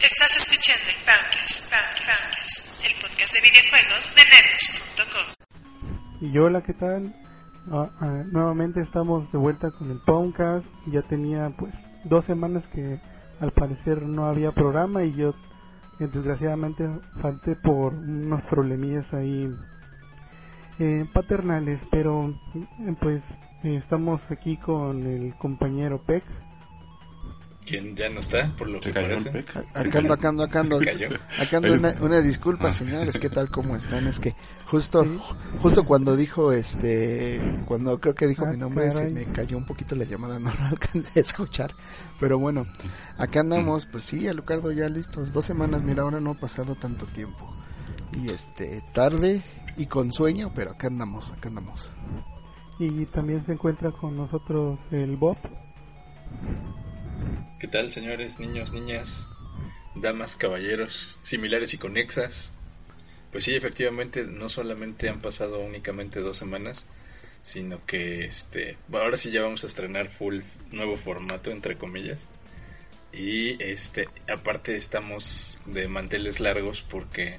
Estás escuchando el Poundcast, el podcast de videojuegos de Nerdos.com. Y hola, ¿qué tal? Ah, ah, nuevamente estamos de vuelta con el Poundcast. Ya tenía pues dos semanas que al parecer no había programa y yo eh, desgraciadamente falté por unos problemillas ahí eh, paternales, pero eh, pues eh, estamos aquí con el compañero Pex. Quien ya no está, por lo Se que parece. Acá ando, acá ando, acá ando. Acá ando una, una disculpa, Ah. señores, ¿qué tal? ¿Cómo están? Es que justo, justo cuando dijo, este, cuando creo que dijo Ah, mi nombre, se me cayó un poquito la llamada, no lo alcancé a escuchar. Pero bueno, acá andamos, pues sí, Alucardo ya listos. Dos semanas, mira, ahora no ha pasado tanto tiempo. Y este, tarde y con sueño, pero acá andamos, acá andamos. Y también se encuentra con nosotros el Bob. ¿Qué tal, señores, niños, niñas, damas, caballeros, similares y conexas? Pues sí, efectivamente, no solamente han pasado únicamente dos semanas, sino que este, ahora sí ya vamos a estrenar full nuevo formato, entre comillas. Y este, aparte estamos de manteles largos porque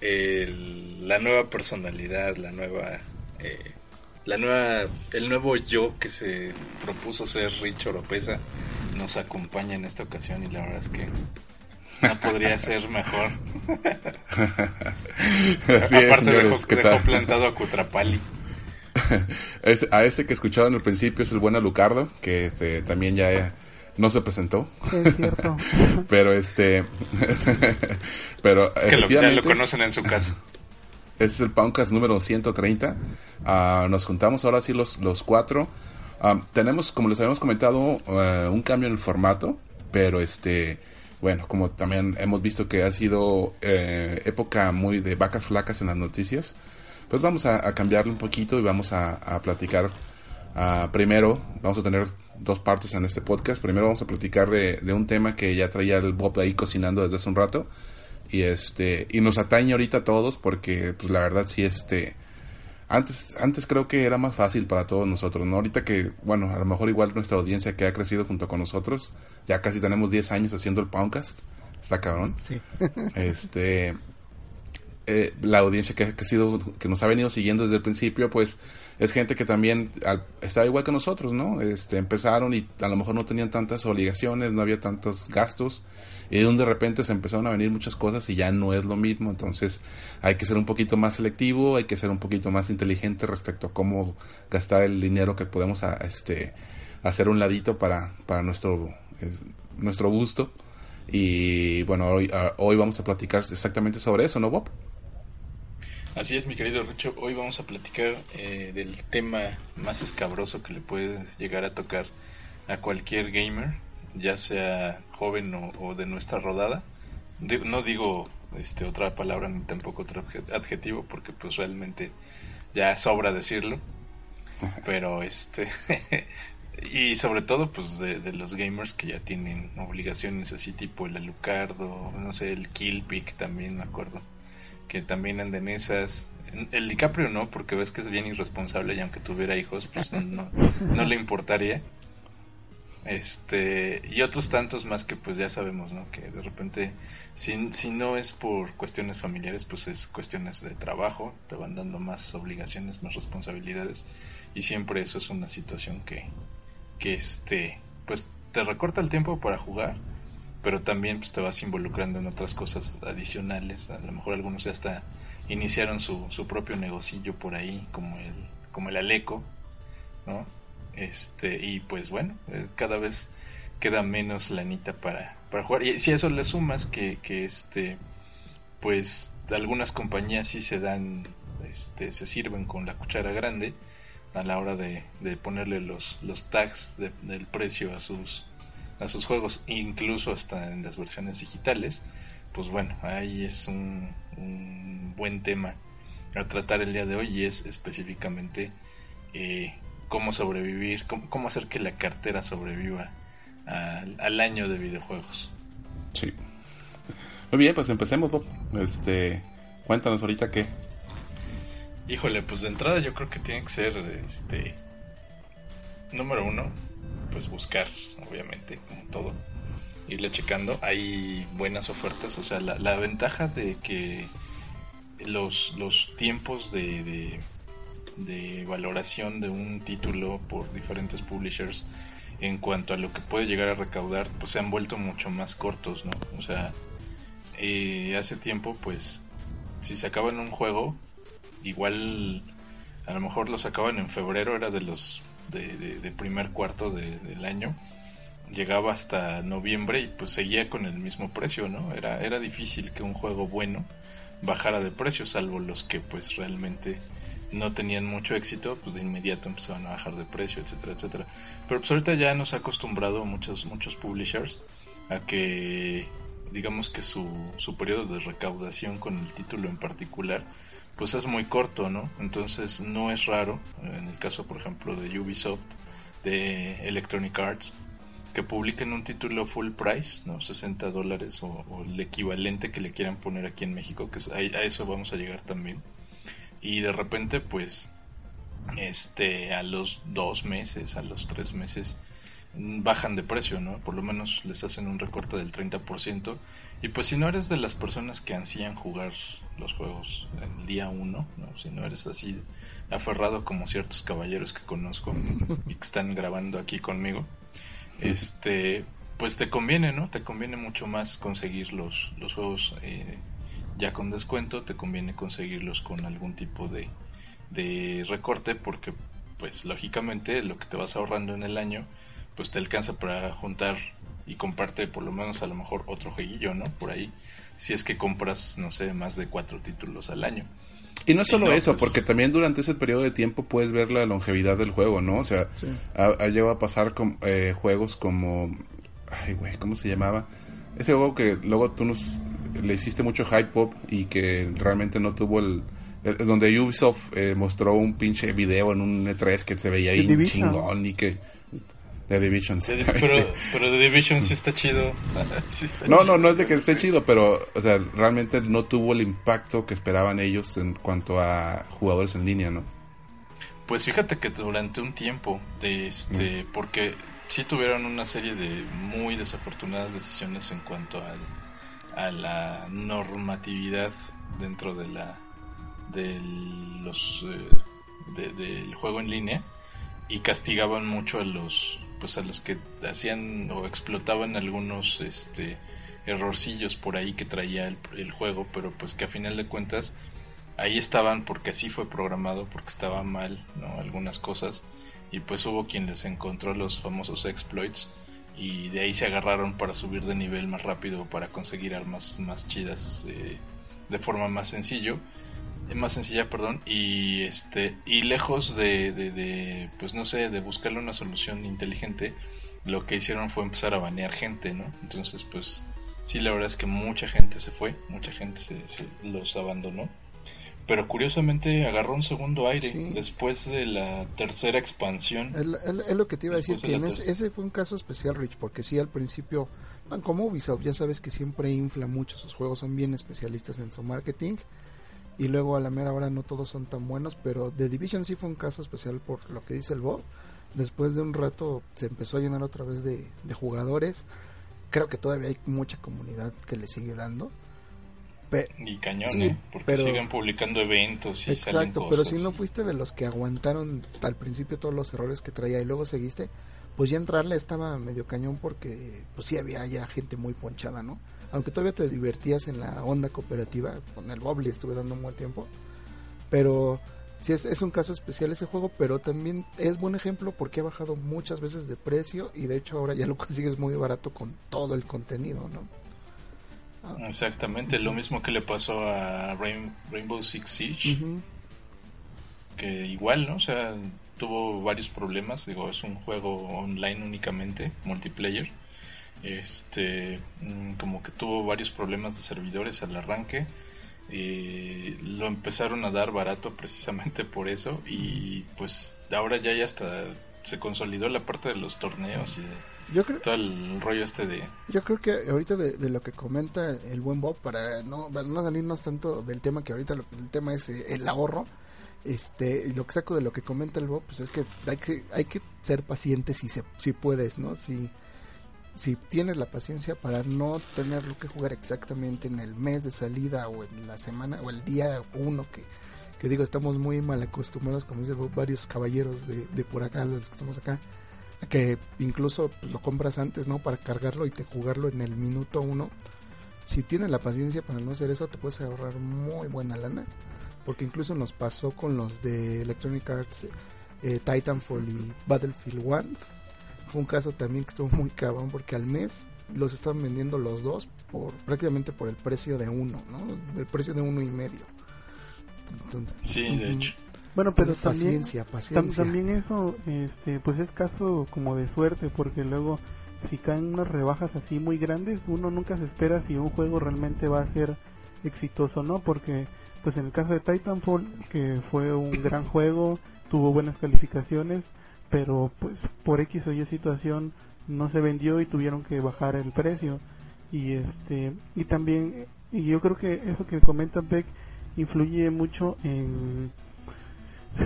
la nueva personalidad, la nueva, eh, la nueva, el nuevo yo que se propuso ser Rich Oropesa nos acompaña en esta ocasión y la verdad es que no podría ser mejor. Así es, Aparte dejó, señores, ¿qué dejó tal? plantado a Cutrapali. Es- a ese que escucharon al principio es el buen Alucardo, que este, también ya eh, no se presentó, Es cierto. pero este, pero Es que lo, ya lo conocen en su casa. Este es el Poundcast número 130. Ah, nos juntamos ahora sí los, los cuatro. Ah, tenemos, como les habíamos comentado, eh, un cambio en el formato, pero este, bueno, como también hemos visto que ha sido eh, época muy de vacas flacas en las noticias, pues vamos a, a cambiarle un poquito y vamos a, a platicar. ah, primero, vamos a tener dos partes en este podcast. Primero vamos a platicar de, de un tema que ya traía el Bob ahí cocinando desde hace un rato y este y nos atañe ahorita a todos porque pues la verdad sí este antes antes creo que era más fácil para todos nosotros no ahorita que bueno a lo mejor igual nuestra audiencia que ha crecido junto con nosotros ya casi tenemos 10 años haciendo el podcast está cabrón. Sí. este eh, la audiencia que, que ha sido que nos ha venido siguiendo desde el principio pues es gente que también al- está igual que nosotros no este empezaron y a lo mejor no tenían tantas obligaciones no había tantos gastos y de repente se empezaron a venir muchas cosas y ya no es lo mismo. Entonces hay que ser un poquito más selectivo hay que ser un poquito más inteligente respecto a cómo gastar el dinero que podemos a- este hacer un ladito para para nuestro eh, nuestro gusto. Y bueno hoy, a- hoy vamos a platicar exactamente sobre eso no Bob Así es, mi querido Richo. Hoy vamos a platicar eh, del tema más escabroso que le puede llegar a tocar a cualquier gamer, ya sea joven o, o de nuestra rodada. No digo este, otra palabra ni tampoco otro adje- adjetivo porque pues realmente ya sobra decirlo. Pero este... y sobre todo pues de, de los gamers que ya tienen obligaciones así tipo el Alucardo, no sé, el Killpick también me acuerdo que también anden esas. El DiCaprio no, porque ves que es bien irresponsable y aunque tuviera hijos, pues no, no le importaría. Este, y otros tantos más que pues ya sabemos, ¿no? Que de repente, si, si no es por cuestiones familiares, pues es cuestiones de trabajo, te van dando más obligaciones, más responsabilidades, y siempre eso es una situación que, que este, pues te recorta el tiempo para jugar, pero también pues te vas involucrando en otras cosas adicionales, a lo mejor algunos ya hasta iniciaron su, su propio negocillo por ahí, como el, como el Aleco, ¿no? Este, y pues bueno, eh, cada vez queda menos lanita para, para jugar. Y si eso le sumas que, que este, pues algunas compañías sí se dan, este, se sirven con la cuchara grande a la hora de, de ponerle los, los tags de- del precio a sus a sus juegos, incluso hasta en las versiones digitales, pues bueno, ahí es un, un buen tema a tratar el día de hoy y es específicamente eh, cómo sobrevivir, cómo, hacer que la cartera sobreviva al, año de videojuegos. Sí. Muy bien, pues empecemos, Bob. Este, cuéntanos ahorita qué. Híjole, pues de entrada yo creo que tiene que ser, este, número uno, pues buscar, obviamente, como todo, irle checando. Hay buenas ofertas, o sea, la, la ventaja de que los, los tiempos de, de, valoración de un título por diferentes publishers en cuanto a lo que puede llegar a recaudar, pues se han vuelto mucho más cortos, ¿no? O sea, eh, hace tiempo, pues, si sacaban un juego, igual a lo mejor lo sacaban en febrero, era de los de, de, primer cuarto del año, llegaba hasta noviembre y pues seguía con el mismo precio, ¿no? Era, era difícil que un juego bueno bajara de precio, salvo los que pues realmente no tenían mucho éxito, pues de inmediato empezaban a bajar de precio, etcétera, etcétera. Pero pues ahorita ya nos ha acostumbrado muchos, muchos publishers a que digamos que su, su periodo de recaudación con el título en particular pues es muy corto, ¿no? Entonces no es raro, en el caso por ejemplo de Ubisoft, de Electronic Arts, que publiquen un título full price, ¿no? 60 dólares o, el equivalente que le quieran poner aquí en México, que a, eso vamos a llegar también. Y de repente, pues, este, a los dos meses, a los tres meses, bajan de precio, ¿no? Por lo menos les hacen un recorte del 30%. Y pues si no eres de las personas que ansían jugar los juegos el día uno, ¿no? Si no eres así aferrado como ciertos caballeros que conozco y que están grabando aquí conmigo, este pues te conviene, ¿no? Te conviene mucho más conseguir los, los juegos eh, ya con descuento, te conviene conseguirlos con algún tipo de, de recorte porque pues lógicamente lo que te vas ahorrando en el año pues te alcanza para juntar y comprarte por lo menos a lo mejor otro jueguillo, ¿no? Por ahí, si es que compras, no sé, más de cuatro títulos al año. Y no solo eso, pues porque también durante ese periodo de tiempo puedes ver la longevidad del juego, ¿no? O sea, ha, llegado a pasar con eh, juegos como... Ay, güey, ¿cómo se llamaba? Ese juego que luego tú nos, le hiciste mucho hype pop y que realmente no tuvo el... donde Ubisoft eh, mostró un pinche video en un E3 que se veía ahí chingón y que The Division. pero, pero The Division sí está chido. no, no, no es de que esté chido, pero, o sea, realmente no tuvo el impacto que esperaban ellos en cuanto a jugadores en línea, ¿no? Pues fíjate que durante un tiempo, de este, mm. porque sí tuvieron una serie de muy desafortunadas decisiones en cuanto a la normatividad dentro de la de los eh, del juego en línea y castigaban mucho a los pues a los que hacían o explotaban algunos este errorcillos por ahí que traía el, juego pero pues que a final de cuentas ahí estaban porque así fue programado porque estaba mal no algunas cosas. Y pues hubo quien les encontró los famosos exploits y de ahí se agarraron para subir de nivel más rápido para conseguir armas más chidas eh, de forma más sencillo más sencilla, perdón, y este y lejos de, de, pues no sé, de buscarle una solución inteligente, lo que hicieron fue empezar a banear gente, ¿no? Entonces, pues sí, la verdad es que mucha gente se fue, mucha gente se, los abandonó. Pero curiosamente agarró un segundo aire después de la tercera expansión. Es, lo que te iba a decir, que ese, fue un caso especial, Rich, porque sí al principio, como Ubisoft, ya sabes que siempre infla mucho sus juegos, son bien especialistas en su marketing y luego a la mera hora no todos son tan buenos, pero The Division sí fue un caso especial por lo que dice el Bob. Después de un rato se empezó a llenar otra vez de, jugadores. Creo que todavía hay mucha comunidad que le sigue dando. Y cañón, ¿eh? porque siguen publicando eventos y Exacto, pero si no fuiste de los que aguantaron al principio todos los errores que traía y luego seguiste, pues ya entrarle estaba medio cañón porque pues sí había ya gente muy ponchada, ¿no? aunque todavía te divertías en la onda cooperativa, con el Bobble estuve dando un buen tiempo, pero sí es, es un caso especial ese juego, pero también es buen ejemplo porque ha bajado muchas veces de precio y de hecho ahora ya lo consigues muy barato con todo el contenido, ¿no? Exactamente, lo mismo que le pasó a Rainbow Six Siege, que igual, ¿no? O sea, tuvo varios problemas, digo, es un juego online únicamente, multiplayer, este mm, como que tuvo varios problemas de servidores al arranque eh, lo empezaron a dar barato precisamente por eso y pues ahora ya ya hasta se consolidó la parte de los torneos y de Yo creo, todo el rollo este de yo creo que ahorita de, de lo que comenta el buen Bob, para no, para no salirnos tanto del tema, que ahorita lo- el tema es eh, el ahorro, este, lo que saco de lo que comenta el Bob, pues es que hay que, hay que ser paciente si, se, si puedes, ¿no? Si, si tienes la paciencia para no tenerlo que jugar exactamente en el mes de salida o en la semana o el día uno que, que digo, estamos muy mal acostumbrados, como dice el Bob, varios caballeros de, de por acá, de los que estamos acá, que incluso pues, lo compras antes, ¿no? Para cargarlo y te jugarlo en el minuto uno. Si tienes la paciencia para no hacer eso, te puedes ahorrar muy buena lana. Porque incluso nos pasó con los de Electronic Arts, eh, Titanfall y Battlefield 1. Fue un caso también que estuvo muy cabrón porque al mes los estaban vendiendo los dos por prácticamente por el precio de uno, ¿no? El precio de uno y medio. Entonces, sí de hecho Bueno, pero Pues, también, paciencia, tam- paciencia. también eso, este, pues es caso como de suerte, porque luego si caen unas rebajas así muy grandes, uno nunca se espera si un juego realmente va a ser exitoso, ¿no? Porque, pues en el caso de Titanfall, que fue un gran juego, tuvo buenas calificaciones, pero pues por X o Y situación no se vendió y tuvieron que bajar el precio. Y este, y también, y yo creo que eso que comenta Beck influye mucho en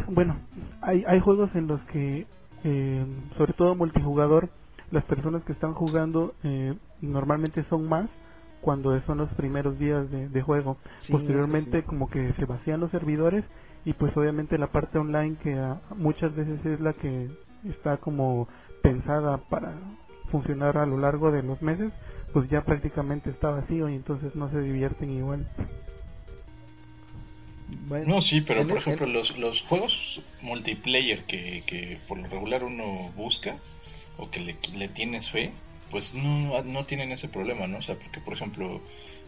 bueno, hay, hay juegos en los que, eh, sobre todo multijugador, las personas que están jugando eh, normalmente son más cuando son los primeros días de, de juego. Sí, Posteriormente sí. como que se vacían los servidores y pues obviamente la parte online que ah, muchas veces es la que está como pensada para funcionar a lo largo de los meses, pues ya prácticamente está vacío y entonces no se divierten igual. Bueno, No, sí, pero por el- ejemplo, los, los juegos multiplayer que, que por lo regular uno busca o que le, le tienes fe, pues no, no tienen ese problema, ¿no? O sea, porque por ejemplo,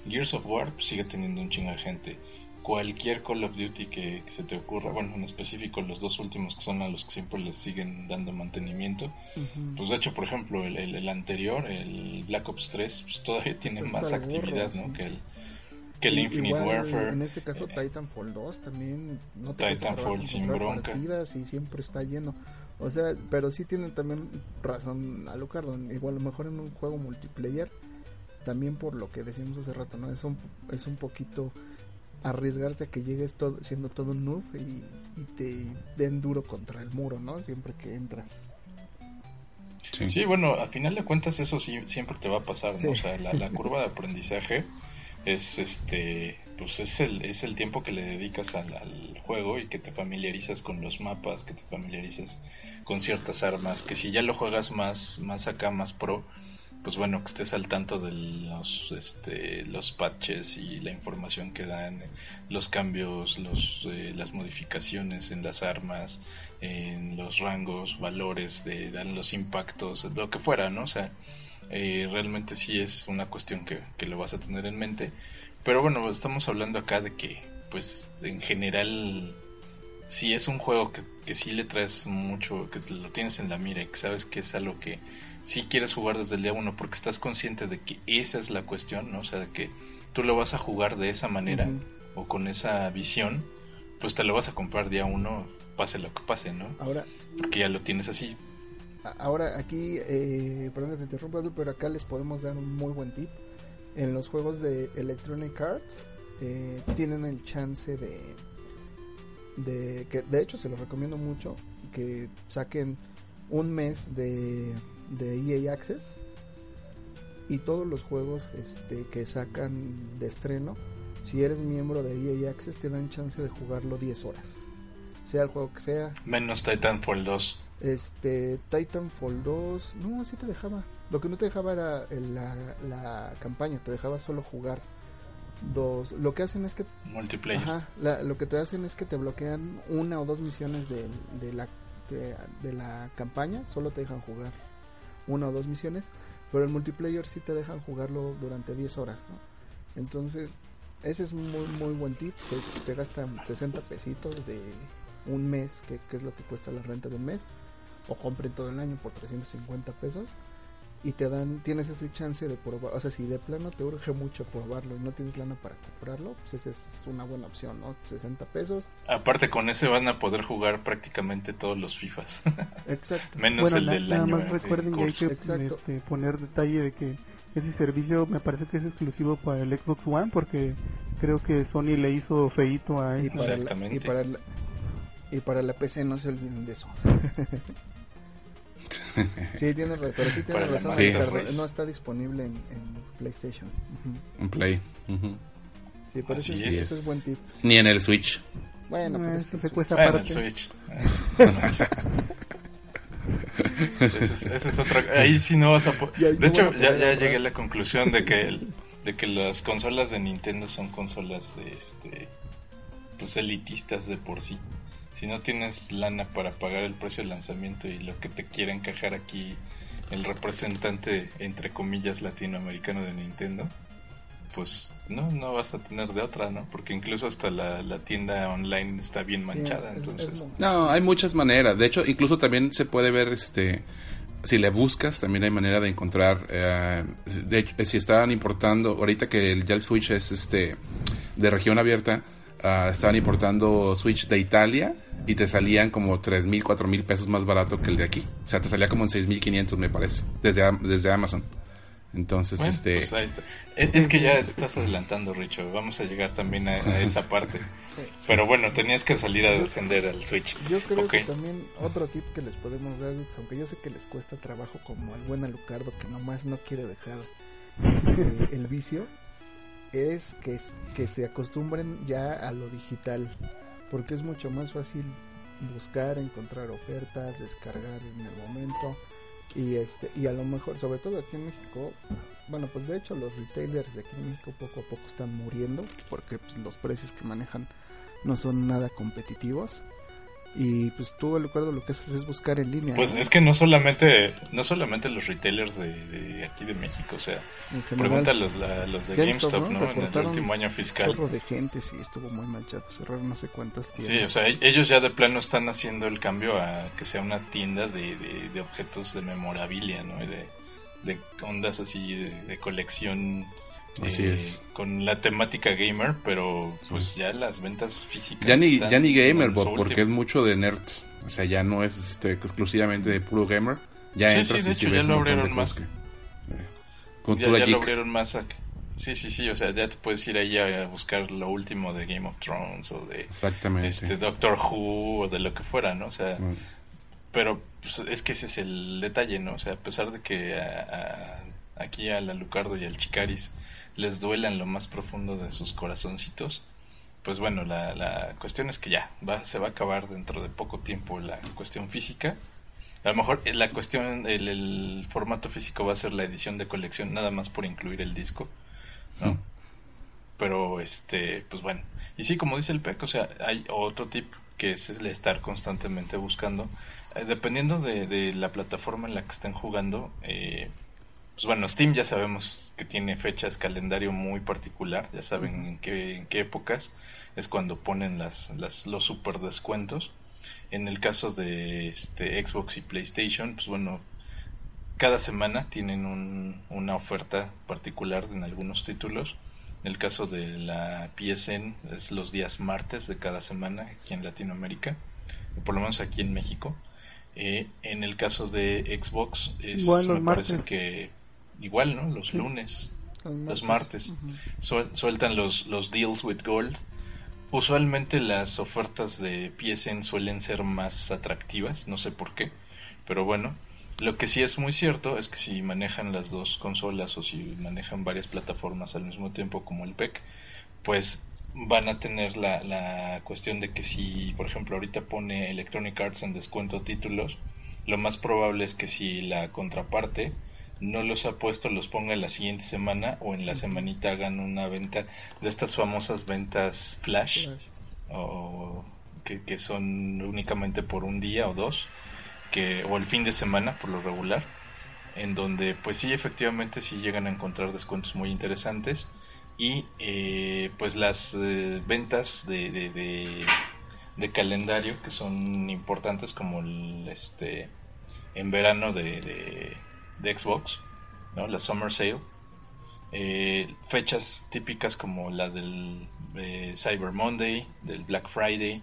Gears of War sigue teniendo un chingo de gente. Cualquier Call of Duty que, que se te ocurra, bueno, en específico los dos últimos que son a los que siempre les siguen dando mantenimiento. Pues de hecho, por ejemplo, el, el, el anterior, el Black Ops 3, pues todavía tiene más actividad, sí. ¿no? Que el, que el I- Infinite igual, Warfare. En este caso, Eh, Titanfall 2 también no te Titanfall sin bronca. partidas y siempre está lleno. O sea, pero sí tienen también razón Alucard. Igual a lo mejor en un juego multiplayer, también por lo que decíamos hace rato, ¿no? Es un, es un poquito arriesgarse a que llegues todo, siendo todo un noob y, y te den duro contra el muro, ¿no? Siempre que entras. Sí. Sí, bueno, a final de cuentas eso sí siempre te va a pasar, ¿no? Sí. O sea, la, la curva de aprendizaje es este, pues es el, es el tiempo que le dedicas al, al juego y que te familiarizas con los mapas, que te familiarizas con ciertas armas, que si ya lo juegas más, más acá, más pro, pues bueno, que estés al tanto de los, este, los patches y la información que dan, los cambios, los, eh, las modificaciones en las armas, en los rangos, valores, de, de los impactos, lo que fuera, ¿no? O sea, eh, realmente sí es una cuestión que, que lo vas a tener en mente. Pero bueno, estamos hablando acá de que, pues, en general, si es un juego que, que sí le traes mucho, que te lo tienes en la mira y que sabes que es algo que sí quieres jugar desde el día uno porque estás consciente de que esa es la cuestión, ¿no? O sea, de que tú lo vas a jugar de esa manera o con esa visión, pues te lo vas a comprar día uno, pase lo que pase, ¿no? Ahora, Porque ya lo tienes así. Ahora aquí, eh, perdón que te interrumpa, pero acá les podemos dar un muy buen tip. En los juegos de Electronic Arts eh, tienen el chance de, de que de hecho se los recomiendo mucho que saquen un mes de, de EA Access y todos los juegos este, que sacan de estreno, si eres miembro de EA Access te dan chance de jugarlo 10 horas, sea el juego que sea, Menos Titanfall 2. Este, Titanfall 2, no, sí te dejaba. Lo que no te dejaba era la, la campaña, te dejaba solo jugar dos. Lo que hacen es que, Multiplayer. ajá, la- lo que te hacen es que te bloquean una o dos misiones de, de la de, de la campaña, solo te dejan jugar una o dos misiones, pero el multiplayer sí te dejan jugarlo durante 10 horas, ¿no? Entonces, ese es un muy, muy buen tip. Se, se gastan 60 pesitos de un mes, que, que es lo que cuesta la renta de un mes o compren todo el año por 350 pesos y te dan, tienes ese chance de probar, o sea, si de plano te urge mucho probarlo y no tienes lana para comprarlo, pues esa es una buena opción, ¿no? 60 pesos. Aparte con ese van a poder jugar prácticamente todos los FIFAs. Exacto. Menos bueno, el del nada año. más eh, recuerden que hay que este, poner detalle de que ese servicio me parece que es exclusivo para el Xbox One porque creo que Sony le hizo feito a Y esa- para, la, Exactamente. y, para la, y para la PC no se olviden de eso. sí, tienes razón, pero sí la razón, Sí. Pues. no está disponible en, en PlayStation. Un Play. Sí, pero ese, es. ese es buen tip. Ni en el Switch. Bueno, pero Eh, es que se sí. cuesta Bueno, el aparte. Switch. ese, es, ese es otra. Ahí sí no vas a. De no hecho, ya, ya llegué a la conclusión de que el- de que las consolas de Nintendo son consolas de este pues elitistas de por sí. Si no tienes lana para pagar el precio de lanzamiento y lo que te quiere encajar aquí el representante entre comillas latinoamericano de Nintendo, pues no no vas a tener de otra, ¿no? Porque incluso hasta la, la tienda online está bien Sí, manchada, es- es entonces No, hay muchas maneras. De hecho, incluso también se puede ver, este, si le buscas, también hay manera de encontrar. eh, de hecho, si estaban importando, ahorita que el, ya el Switch es este de región abierta, ah, estaban importando Switch de Italia y te salían como tres mil, cuatro mil pesos más barato que el de aquí. O sea, te salía como en 6.500 me parece, desde, desde Amazon. Entonces, Bueno, este... pues. Es que ya estás adelantando, Richo. Vamos a llegar también a, a esa parte. Pero bueno, tenías que salir a defender al Switch. Yo creo que también otro tip que les podemos dar, aunque yo sé que les cuesta trabajo como al buen Alucardo que nomás no quiere dejar este, el vicio, es que, que se acostumbren ya a lo digital, porque es mucho más fácil buscar, encontrar ofertas, descargar en el momento y este y a lo mejor, sobre todo aquí en México, bueno, pues de hecho los retailers de aquí en México poco a poco están muriendo porque pues, los precios que manejan no son nada competitivos. Y pues tú, recuerdo, lo que haces es buscar en línea. Pues ¿no? es que no solamente no solamente los retailers de, de aquí de México, o sea, pregúntalos a los de GameStop, GameStop, ¿no? ¿no? En el último año fiscal. de gente, sí, estuvo muy manchado. Cerraron no sé cuántas Sí, tiendas. o sea, e- ellos ya de plano están haciendo el cambio a que sea una tienda de, de, de objetos de memorabilia, ¿no? Y de, de ondas así de colección Así eh, es. con la temática gamer, pero pues ya las ventas físicas. Ya ni, ya ni gamer, porque es mucho de nerds. O sea, ya no es este, exclusivamente de puro gamer. Ya Sí, entras sí, de y sí hecho, ya ves lo un montón de abrieron más. que- eh, Cultura ya, ya lo abrieron más a- Sí, sí, sí, o sea, ya te puedes ir ahí a buscar lo último de Game of Thrones o de Exactamente. este Doctor Who o de lo que fuera, ¿no? O sea, Mm. pero pues, es que ese es el detalle, ¿no? O sea, a pesar de que a- a- aquí al Alucardo y al Chicaris les duela en lo más profundo de sus corazoncitos, pues bueno, la, la cuestión es que ya, va, se va a acabar dentro de poco tiempo la cuestión física. A lo mejor eh, la cuestión, el, el formato físico va a ser la edición de colección, nada más por incluir el disco, ¿no? Mm. Pero, este, pues bueno. Y sí, como dice el PEC, o sea, hay otro tip que es el estar constantemente buscando. Eh, dependiendo de, de la plataforma en la que estén jugando, eh, pues bueno, Steam ya sabemos que tiene fechas, calendario muy particular, ya saben en, qué, en qué épocas es cuando ponen las, las, los super descuentos. En el caso de este, Xbox y PlayStation, pues bueno, cada semana tienen un- una oferta particular en algunos títulos. En el caso de la PSN es los días martes de cada semana aquí en Latinoamérica, por lo menos aquí en México. Eh, en el caso de Xbox es, me parece que igual, ¿no? Los Sí. lunes Los los martes. Suel- sueltan los, los deals with gold. Usualmente las ofertas de PSN suelen ser más atractivas, no sé por qué, pero bueno, lo que sí es muy cierto es que si manejan las dos consolas o si manejan varias plataformas al mismo tiempo como el PEC, pues van a tener la, la cuestión de que si, por ejemplo, ahorita pone Electronic Arts en descuento títulos, lo más probable es que si la contraparte no los ha puesto, los ponga la siguiente semana o en la semanita hagan una venta de estas famosas ventas flash Flash. o que, que son únicamente por un día o dos que o el fin de semana por lo regular en donde pues sí efectivamente sí llegan a encontrar descuentos muy interesantes y eh, pues las eh, ventas de, de, de, de calendario que son importantes como el este en verano de, de, de Xbox ¿no? La Summer Sale. Eh, fechas típicas como la del eh, Cyber Monday, del Black Friday,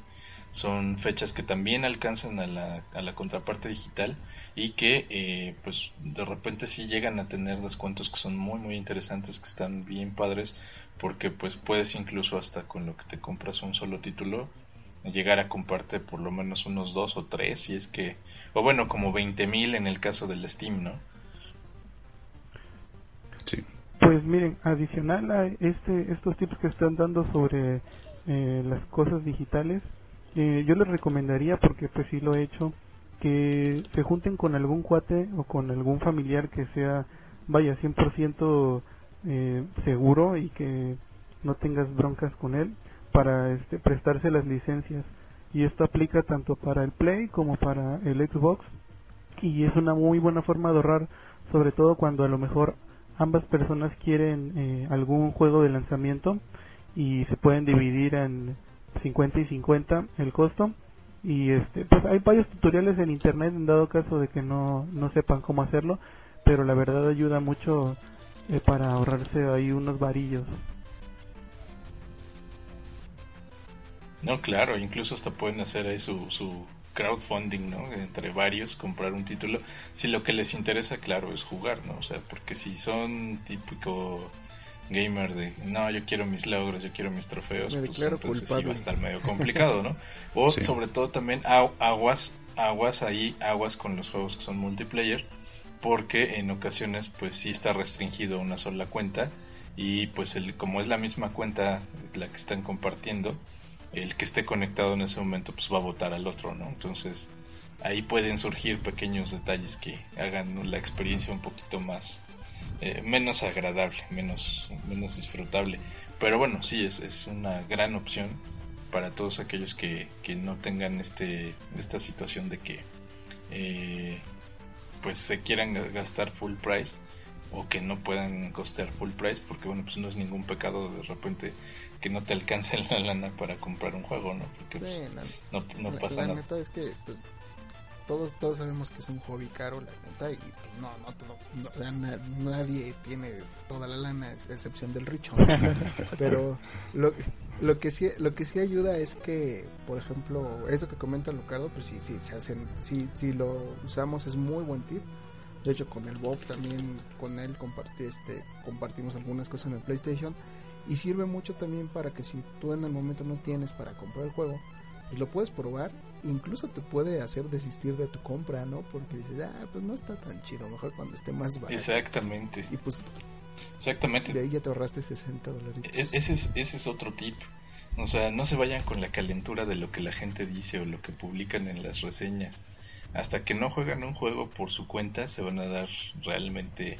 son fechas que también alcanzan a la, a la contraparte digital y que eh, pues de repente sí llegan a tener descuentos que son muy muy interesantes que están bien padres porque pues puedes incluso hasta con lo que te compras un solo título llegar a comprarte por lo menos unos dos o tres si es que o bueno como 20 mil en el caso del Steam no sí pues miren adicional a este estos tips que están dando sobre eh, las cosas digitales eh, yo les recomendaría, porque pues sí lo he hecho, que se junten con algún cuate o con algún familiar que sea, vaya, 100% eh, seguro y que no tengas broncas con él para este, prestarse las licencias. Y esto aplica tanto para el Play como para el Xbox. Y es una muy buena forma de ahorrar, sobre todo cuando a lo mejor ambas personas quieren eh, algún juego de lanzamiento y se pueden dividir en 50 y 50 el costo. Y este pues hay varios tutoriales en internet en dado caso de que no, no sepan cómo hacerlo pero la verdad ayuda mucho eh, para ahorrarse ahí unos varillos. No claro incluso hasta pueden hacer ahí su, su crowdfunding no entre varios comprar un título. Si lo que les interesa claro es jugar no o sea porque si son típico gamer de no, yo quiero mis logros, yo quiero mis trofeos, pues entonces sí va a estar medio complicado, ¿no? O sobre todo también aguas, aguas ahí, aguas con los juegos que son multiplayer, porque en ocasiones pues sí está restringido una sola cuenta y pues el, como es la misma cuenta la que están compartiendo, el que esté conectado en ese momento pues va a votar al otro, ¿no? Entonces ahí pueden surgir pequeños detalles que hagan la experiencia un poquito más eh, menos agradable, menos, menos disfrutable. Pero bueno, sí, es, es una gran opción para todos aquellos que, que no tengan este, esta situación de que eh, pues se quieran gastar full price o que no puedan costear full price porque bueno pues no es ningún pecado de repente que no te alcance la lana para comprar un juego no porque pues, no, no, pasa nada es que pues, todos, todos sabemos que es un hobby caro, la neta, y pues no, no, o sea, nadie tiene toda la lana, a excepción del richo. Pero lo, lo, que sí, lo que sí ayuda es que, por ejemplo, eso que comenta Lucardo, pues sí, sí, se hacen, sí, sí lo usamos, es muy buen tip. De hecho, con el Bob también, con él compartí, este, compartimos algunas cosas en el PlayStation. Y sirve mucho también para que si tú en el momento no tienes para comprar el juego, pues lo puedes probar incluso te puede hacer desistir de tu compra, ¿no? Porque dices, ah, pues no está tan chido, mejor cuando esté más barato. Exactamente. Y pues, exactamente. De ahí ya te ahorraste 60 dólares. E-, ese es, ese es otro tip. O sea, no se vayan con la calentura de lo que la gente dice o lo que publican en las reseñas. Hasta que no juegan un juego por su cuenta, se van a dar realmente,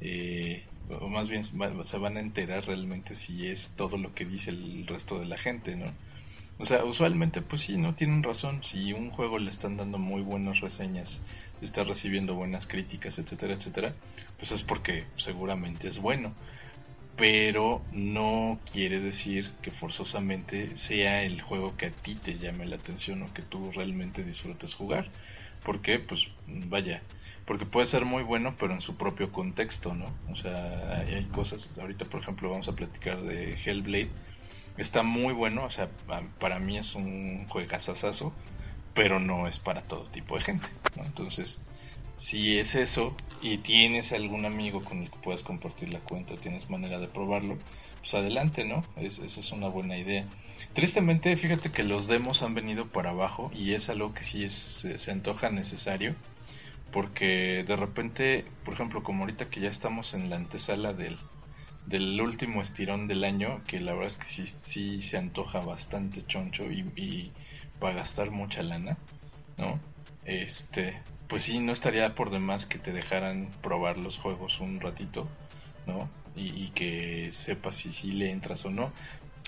eh, o más bien se van a enterar realmente si es todo lo que dice el resto de la gente, ¿no? O sea, usualmente pues sí, no tienen razón. Si un juego le están dando muy buenas reseñas, está recibiendo buenas críticas, etcétera, etcétera, pues es porque seguramente es bueno. Pero no quiere decir que forzosamente sea el juego que a ti te llame la atención o que tú realmente disfrutes jugar. Porque, pues, vaya, porque puede ser muy bueno, pero en su propio contexto, ¿no? O sea, hay, cosas, ahorita por ejemplo vamos a platicar de Hellblade Está muy bueno, o sea, para mí es un juegazazazo, pero no es para todo tipo de gente, Entonces, si es eso y tienes algún amigo con el que puedas compartir la cuenta, tienes manera de probarlo, pues adelante, ¿no? esa es una buena idea. Tristemente, fíjate que los demos han venido para abajo y es algo que sí es, se antoja necesario porque de repente, por ejemplo, como ahorita que ya estamos en la antesala del, del último estirón del año, que la verdad es que sí, sí se antoja bastante choncho y, y va a gastar mucha lana, ¿no? Este, pues sí, no estaría por demás que te dejaran probar los juegos un ratito, ¿no? Y, que sepas si sí le entras o no.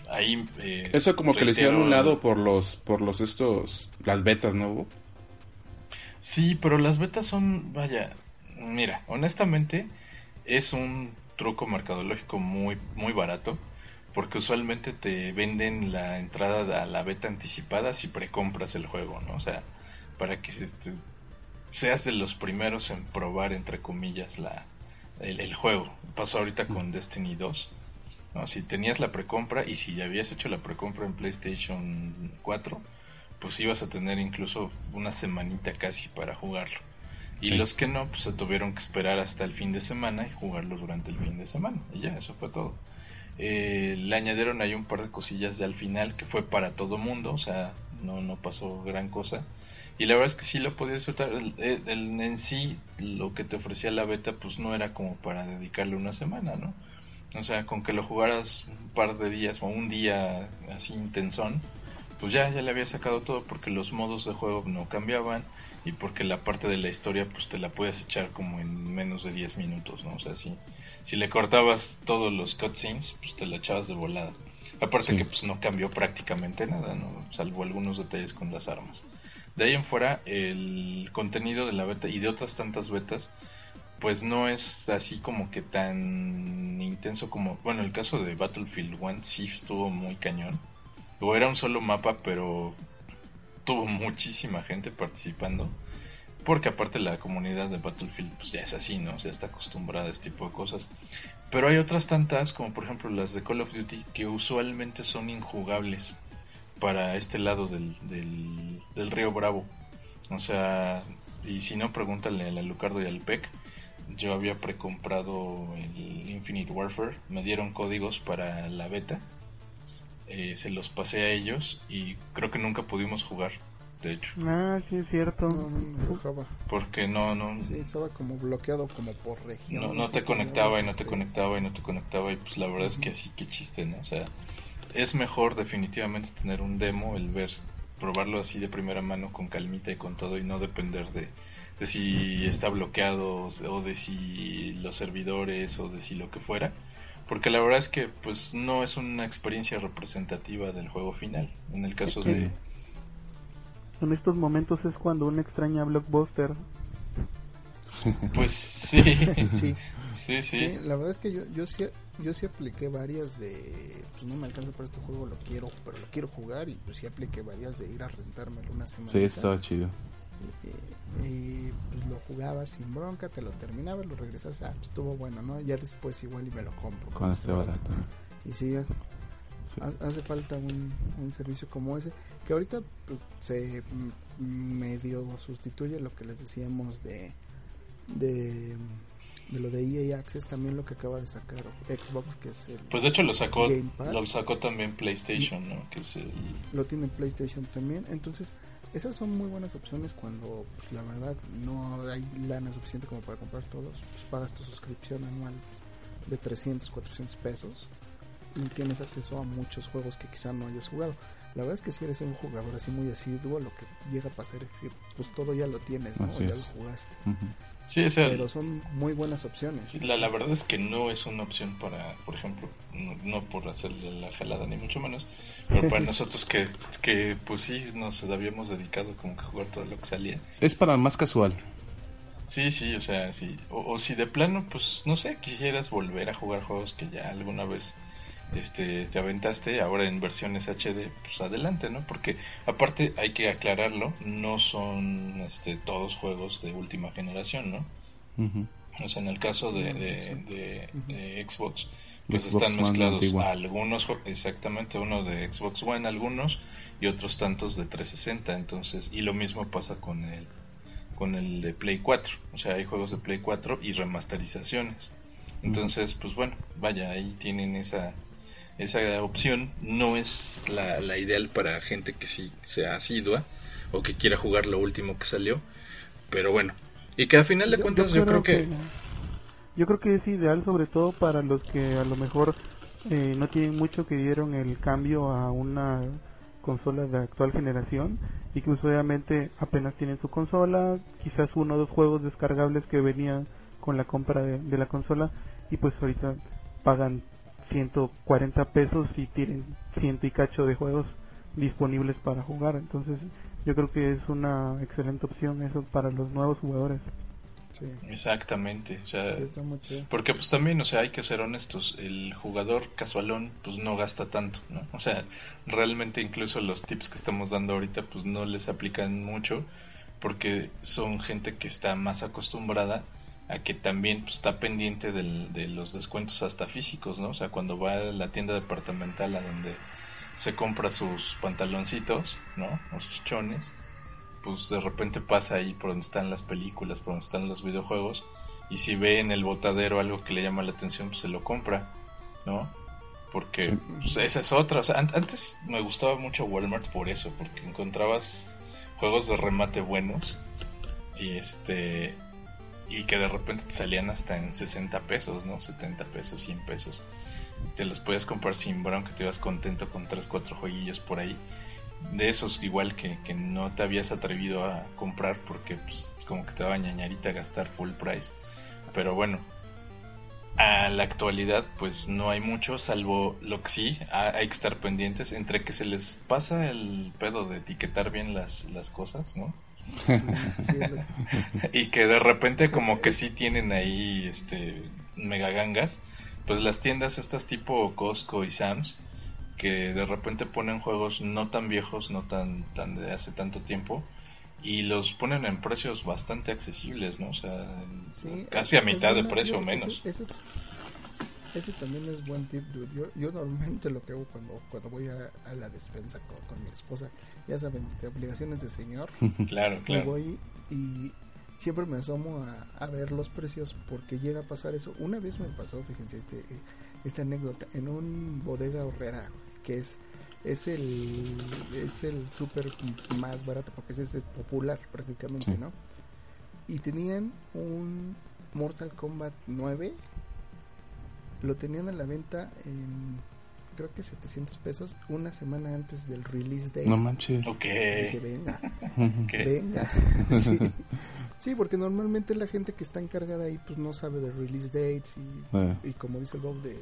Ahí, eh, Eso como que le hicieron un lado por los, por los estos, las betas, ¿no? Sí, pero las betas son, vaya, mira, honestamente es un truco mercadológico muy, muy barato, porque usualmente te venden la entrada a la beta anticipada si precompras el juego, ¿no? O sea, para que seas de los primeros en probar, entre comillas, la, el, el juego. Pasó ahorita con Destiny 2. ¿no? Si tenías la precompra y si ya habías hecho la precompra en PlayStation 4, pues ibas a tener incluso una semanita casi para jugarlo. Y Sí. los que no, pues se tuvieron que esperar hasta el fin de semana y jugarlo durante el fin de semana. Y ya, eso fue todo. Eh, le añadieron ahí un par de cosillas ya al final que fue para todo mundo, o sea, no, no pasó gran cosa. Y la verdad es que sí lo podías disfrutar. El- el- el- en sí, lo que te ofrecía la beta, pues no era como para dedicarle una semana, ¿no? O sea, con que lo jugaras un par de días o un día así intensón, pues ya, ya le había sacado todo porque los modos de juego no cambiaban y porque la parte de la historia pues te la puedes echar como en menos de 10 minutos, ¿no? O sea, si, si le cortabas todos los cutscenes, pues te la echabas de volada. Aparte Sí. que pues no cambió prácticamente nada, ¿no? Salvo algunos detalles con las armas. De ahí en fuera, el contenido de la beta y de otras tantas betas, pues no es así como que tan intenso como, bueno, el caso de Battlefield 1 sí estuvo muy cañón. O era un solo mapa, pero tuvo muchísima gente participando. Porque aparte la comunidad de Battlefield pues ya es así, ¿no? O sea, está acostumbrada a este tipo de cosas. Pero hay otras tantas, como por ejemplo las de Call of Duty, que usualmente son injugables para este lado del, del, río Bravo. O sea, y si no, pregúntale a Lucardo y al PEC. Yo había precomprado el Infinite Warfare, me dieron códigos para la beta, eh, se los pasé a ellos y creo que nunca pudimos jugar, de hecho, Ah, sí, es cierto. No, no dejaba. porque no, no, Sí, estaba como bloqueado como por región. no, no te conectaba y no te conectaba y no te conectaba y pues la verdad es que así que chiste, ¿no? O sea, es mejor definitivamente tener un demo, el ver, probarlo así de primera mano con calmita y con todo y no depender de, de si está bloqueado o de si los servidores o de si lo que fuera. Porque la verdad es que pues no es una experiencia representativa del juego final. En el caso de... En estos momentos es cuando uno extraña Blockbuster. Pues sí, Sí, sí, sí. sí, la verdad es que yo, yo sí yo sí apliqué varias de pues no me alcanza para este juego, lo quiero, pero lo quiero jugar y pues sí apliqué varias de ir a rentármelo una semana. Sí, estaba chido. Y, y, pues lo jugabas sin bronca, te lo terminabas, lo regresabas, ah, pues estuvo bueno, ¿no? Ya después igual y me lo compro. Cuando esté barato. Y ha- hace falta un, un servicio como ese, que ahorita pues, se medio sustituye lo que les decíamos de, de, de lo de EA Access, también lo que acaba de sacar Xbox, que es el... Pues de hecho lo sacó, Game Pass. lo sacó también PlayStation, ¿no? Que es el... lo tiene PlayStation también. Entonces, esas son muy buenas opciones cuando, pues la verdad, no hay lana suficiente como para comprar todos. Pues pagas tu suscripción anual de 300, 400 pesos y tienes acceso a muchos juegos que quizá no hayas jugado. La verdad es que si eres un jugador así muy asiduo, lo que llega a pasar es que pues todo ya lo tienes, ¿no? Ya es. lo jugaste. Ujú. Sí, o sea, Pero son muy buenas opciones. la, la verdad es que no es una opción para, por ejemplo, no, no por hacerle la jalada ni mucho menos, pero para nosotros que, que pues sí nos habíamos dedicado como que a jugar todo lo que salía. Es para el más casual. Sí, sí, o sea, sí. O, o si de plano, pues no sé, quisieras volver a jugar juegos que ya alguna vez este te aventaste, ahora en versiones HD, pues adelante, ¿no? Porque aparte hay que aclararlo, no son este todos juegos de última generación, ¿no? Ujú. O sea, en el caso de, de, de- de Xbox, pues Xbox están One mezclados algunos, exactamente, uno de Xbox One, algunos, y otros tantos de 360, entonces, y lo mismo pasa con el, con el de Play 4, o sea, hay juegos de Play 4 y remasterizaciones. Entonces, pues bueno, vaya, ahí tienen esa, esa opción, no es la, la ideal para gente que sí sea asidua o que quiera jugar lo último que salió, pero bueno, y que a final de cuentas yo, creo que... yo creo que es ideal sobre todo para los que a lo mejor eh, no tienen mucho que dieron el cambio a una consola de actual generación y que obviamente apenas tienen su consola, quizás uno o dos juegos descargables que venían con la compra de, de la consola y pues ahorita pagan 140 pesos y tienen ciento y cacho de juegos disponibles para jugar entonces yo creo que es una excelente opción eso para los nuevos jugadores Sí, Exactamente, o sea, sí, está muy chido. porque pues también, o sea, hay que ser honestos, el jugador casualón pues no gasta tanto, ¿no? O sea, realmente incluso los tips que estamos dando ahorita pues no les aplican mucho porque son gente que está más acostumbrada a que también pues, está pendiente del, de los descuentos hasta físicos, ¿no? O sea, cuando va a la tienda departamental a donde se compra sus pantaloncitos, ¿no? O sus chones, pues de repente pasa ahí por donde están las películas, por donde están los videojuegos, y si ve en el botadero algo que le llama la atención, pues se lo compra, ¿no? Porque pues, esa es otra. O sea, antes me gustaba mucho Walmart por eso, porque encontrabas juegos de remate buenos y este y que de repente te salían hasta en 60 pesos, ¿no? 70 pesos, 100 pesos. Te los podías comprar sin que te ibas contento con 3, 4 jueguillos por ahí. De esos igual que, que no te habías atrevido a comprar porque pues, es como que te daba ñañarita gastar full price. Pero bueno, a la actualidad pues no hay mucho, salvo lo que sí, hay que estar pendientes entre que se les pasa el pedo de etiquetar bien las, las cosas, ¿no? y que de repente como que sí tienen ahí este mega gangas, pues las tiendas estas tipo Costco y Sam's que de repente ponen juegos no tan viejos, no tan tan de hace tanto tiempo y los ponen en precios bastante accesibles, ¿no? O sea, casi a mitad de precio o menos. Ese, también es buen tip, Yo, yo normalmente lo que hago cuando, cuando voy a, la despensa con, mi esposa, ya saben, que obligaciones de señor. claro, claro. voy y siempre me asomo a, a, ver los precios porque llega a pasar eso. Una vez me pasó, fíjense, este, esta anécdota, en un bodega horrera que es es el es el súper más barato porque es el popular prácticamente, ¿no? Y tenían un Mortal Kombat 9 lo tenían a la venta en creo que 700 pesos una semana antes del release day. No manches. Ok. Dije, venga, venga. sí. porque normalmente la gente que está encargada ahí pues no sabe de release dates y, eh. y como dice el Bob de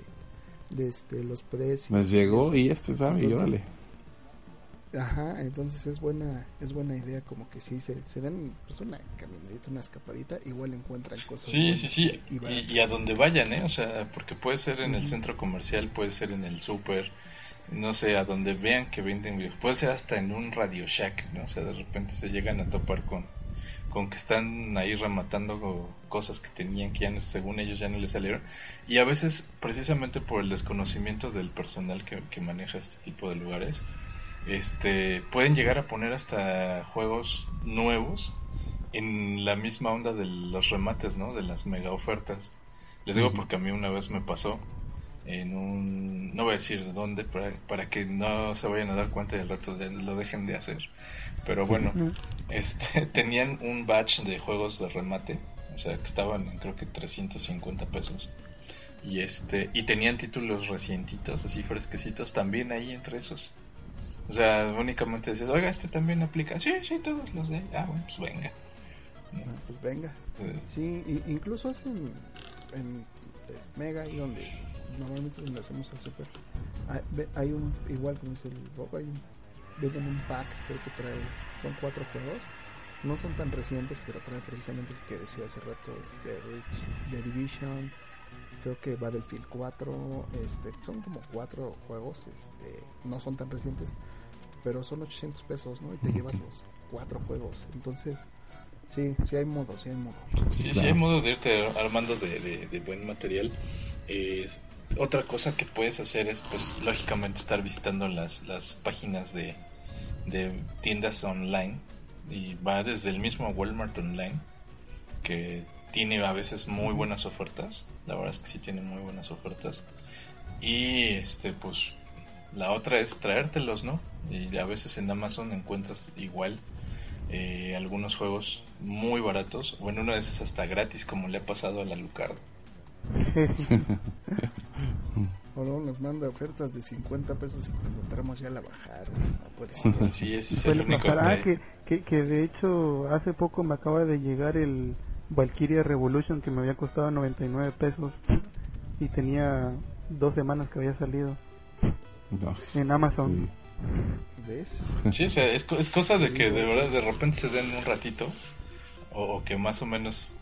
de este, los precios. Me llegó y este, y órale. Ajá, entonces es buena es buena idea como que si se, se den pues una caminadita, una escapadita, igual encuentran cosas. Sí, sí, sí, y, a donde vayan, ¿eh? O sea, porque puede ser en el centro comercial, puede ser en el súper, no sé, a donde vean que venden, puede ser hasta en un Radio Shack, ¿no? O sea, de repente se llegan a topar con con que están ahí rematando cosas que tenían que ya según ellos ya no les salieron y a veces precisamente por el desconocimiento del personal que, maneja este tipo de lugares este pueden llegar a poner hasta juegos nuevos en la misma onda de los remates no de las mega ofertas. Les digo porque a mí una vez me pasó en un no voy a decir dónde para, para que no se vayan a dar cuenta y al rato lo dejen de hacer. Pero bueno, este, tenían un batch de juegos de remate, o sea, que estaban en creo que 350 pesos. Y este y tenían títulos recientitos, así fresquecitos también ahí entre esos. O sea, únicamente decías, "Oiga, este también aplica." Sí, sí, todos los de. Ah, bueno, pues venga. Ah, pues venga. Sí, incluso hacen en Mega y donde normalmente donde hacemos el super. Hay, un igual como dice el Bob, hay un venden un pack, creo que trae, son cuatro juegos. No son tan recientes, pero trae precisamente el que decía hace rato, este, The Division, creo que Battlefield 4, este, son como cuatro juegos, este, no son tan recientes, pero son 800 pesos, ¿no? Y te llevas los cuatro juegos, entonces... Sí, sí hay modos, sí hay modos. Sí, sí hay modos de irte armando de, de, buen material. Eh, otra cosa que puedes hacer es, pues, lógicamente estar visitando las, las páginas de, de tiendas online. Y va desde el mismo Walmart online que tiene a veces muy buenas ofertas. La verdad es que sí tiene muy buenas ofertas. Y este pues la otra es traértelos no y a veces en Amazon encuentras igual eh, algunos juegos muy baratos. O en una de esas hasta gratis como le ha pasado a la Lucardo o no, nos manda ofertas de 50 pesos y cuando entramos ya la bajaron. Sí, es el único ah, que, que, de hecho hace poco me acaba de llegar el Valkyria Revolution que me había costado 99 pesos y tenía dos semanas que había salido en Amazon. ¿Ves? Sí, o sea, es, es cosa de que de verdad de repente se den un ratito o que más o menos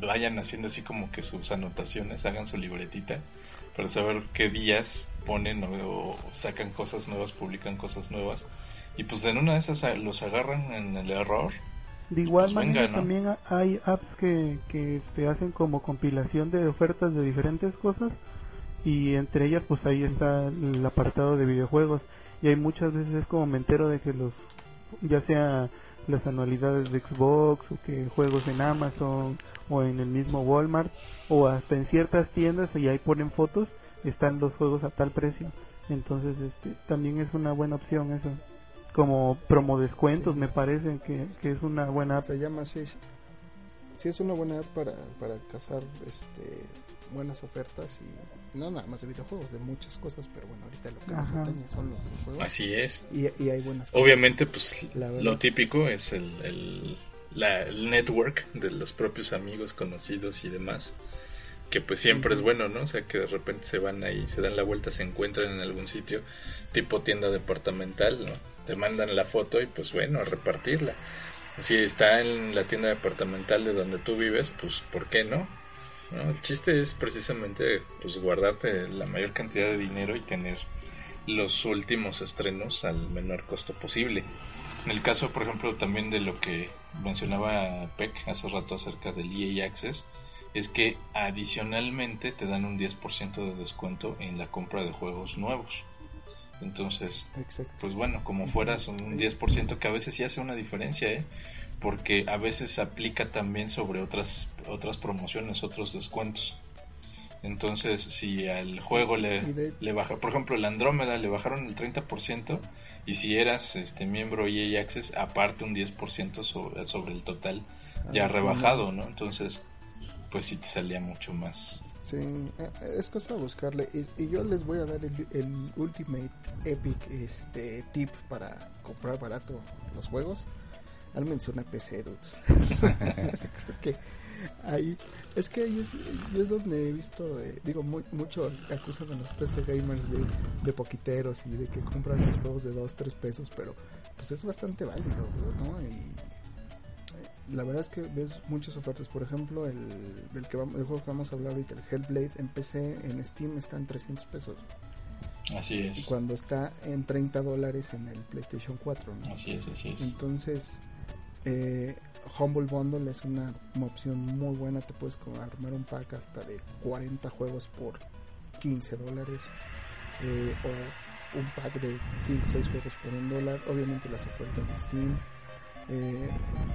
vayan haciendo así como que sus anotaciones, hagan su libretita para saber qué días ponen o, sacan cosas nuevas, publican cosas nuevas. Y pues en una de esas los agarran en el error De igual Pues venga, manera ¿no? también ha- hay apps que, que te hacen como compilación de ofertas de diferentes cosas y entre ellas pues ahí está el apartado de videojuegos y hay muchas veces es como me entero de que los ya sea las anualidades de Xbox o que juegos en Amazon o en el mismo Walmart o hasta en ciertas tiendas y ahí ponen fotos están los juegos a tal precio entonces este también es una buena opción eso como promo descuentos Sí. me parece que, que es una buena app Se llama sí. Sí, es una buena app para, para cazar este, buenas ofertas y no nada más de videojuegos, de muchas cosas, pero bueno, ahorita lo que nos atañe son los videojuegos. Así es. Y, y hay buenas cosas. Obviamente, pues lo típico es el, el, la- el network de los propios amigos, conocidos y demás. Que pues siempre es bueno, ¿no? O sea, que de repente se van ahí, se dan la vuelta, se encuentran en algún sitio, tipo tienda departamental, ¿no? Te mandan la foto y pues bueno, a repartirla. Si está en la tienda departamental de donde tú vives, pues ¿por qué no? El chiste es precisamente pues guardarte la mayor cantidad de dinero y tener los últimos estrenos al menor costo posible. En el caso, por ejemplo, también de lo que mencionaba Peck hace rato acerca del EA Access, es que adicionalmente te dan un 10% de descuento en la compra de juegos nuevos. Entonces, Exacto. pues bueno, como fueras un 10% que a veces sí hace una diferencia, ¿eh? porque a veces aplica también sobre otras otras promociones, otros descuentos. Entonces, si al juego le, de- le baja, por ejemplo, el Andrómeda le bajaron el 30% y si eras este miembro EA Access, aparte un 10% sobre, sobre el total ya rebajado, ¿no? Entonces, pues sí te salía mucho más. Sí, eh, es cosa de buscarle. Y, y yo les voy a dar el, el Ultimate Epic este tip para comprar barato los juegos. Álmense una PC, dudes. Creo que ahí. Es que ahí es, es donde he visto, eh, digo, muy, mucho acusan a los PC gamers de, de poquiteros y de que compran sus juegos de 2, 3 pesos, pero pues es bastante válido, ¿no? Y la verdad es que ves muchas ofertas. Por ejemplo, el, el, que vamos, el juego que vamos a hablar ahorita, el Hellblade en PC, en Steam está en 300 pesos. Así Y es. cuando está en 30 dólares en el PlayStation 4, ¿no? Así es, así es. Entonces, eh, Humble Bundle es una, una opción muy buena. Te puedes armar un pack hasta de 40 juegos por 15 dólares. eh, o un pack de 5 o 6 juegos por un dólar. Obviamente las ofertas de Steam. Eh,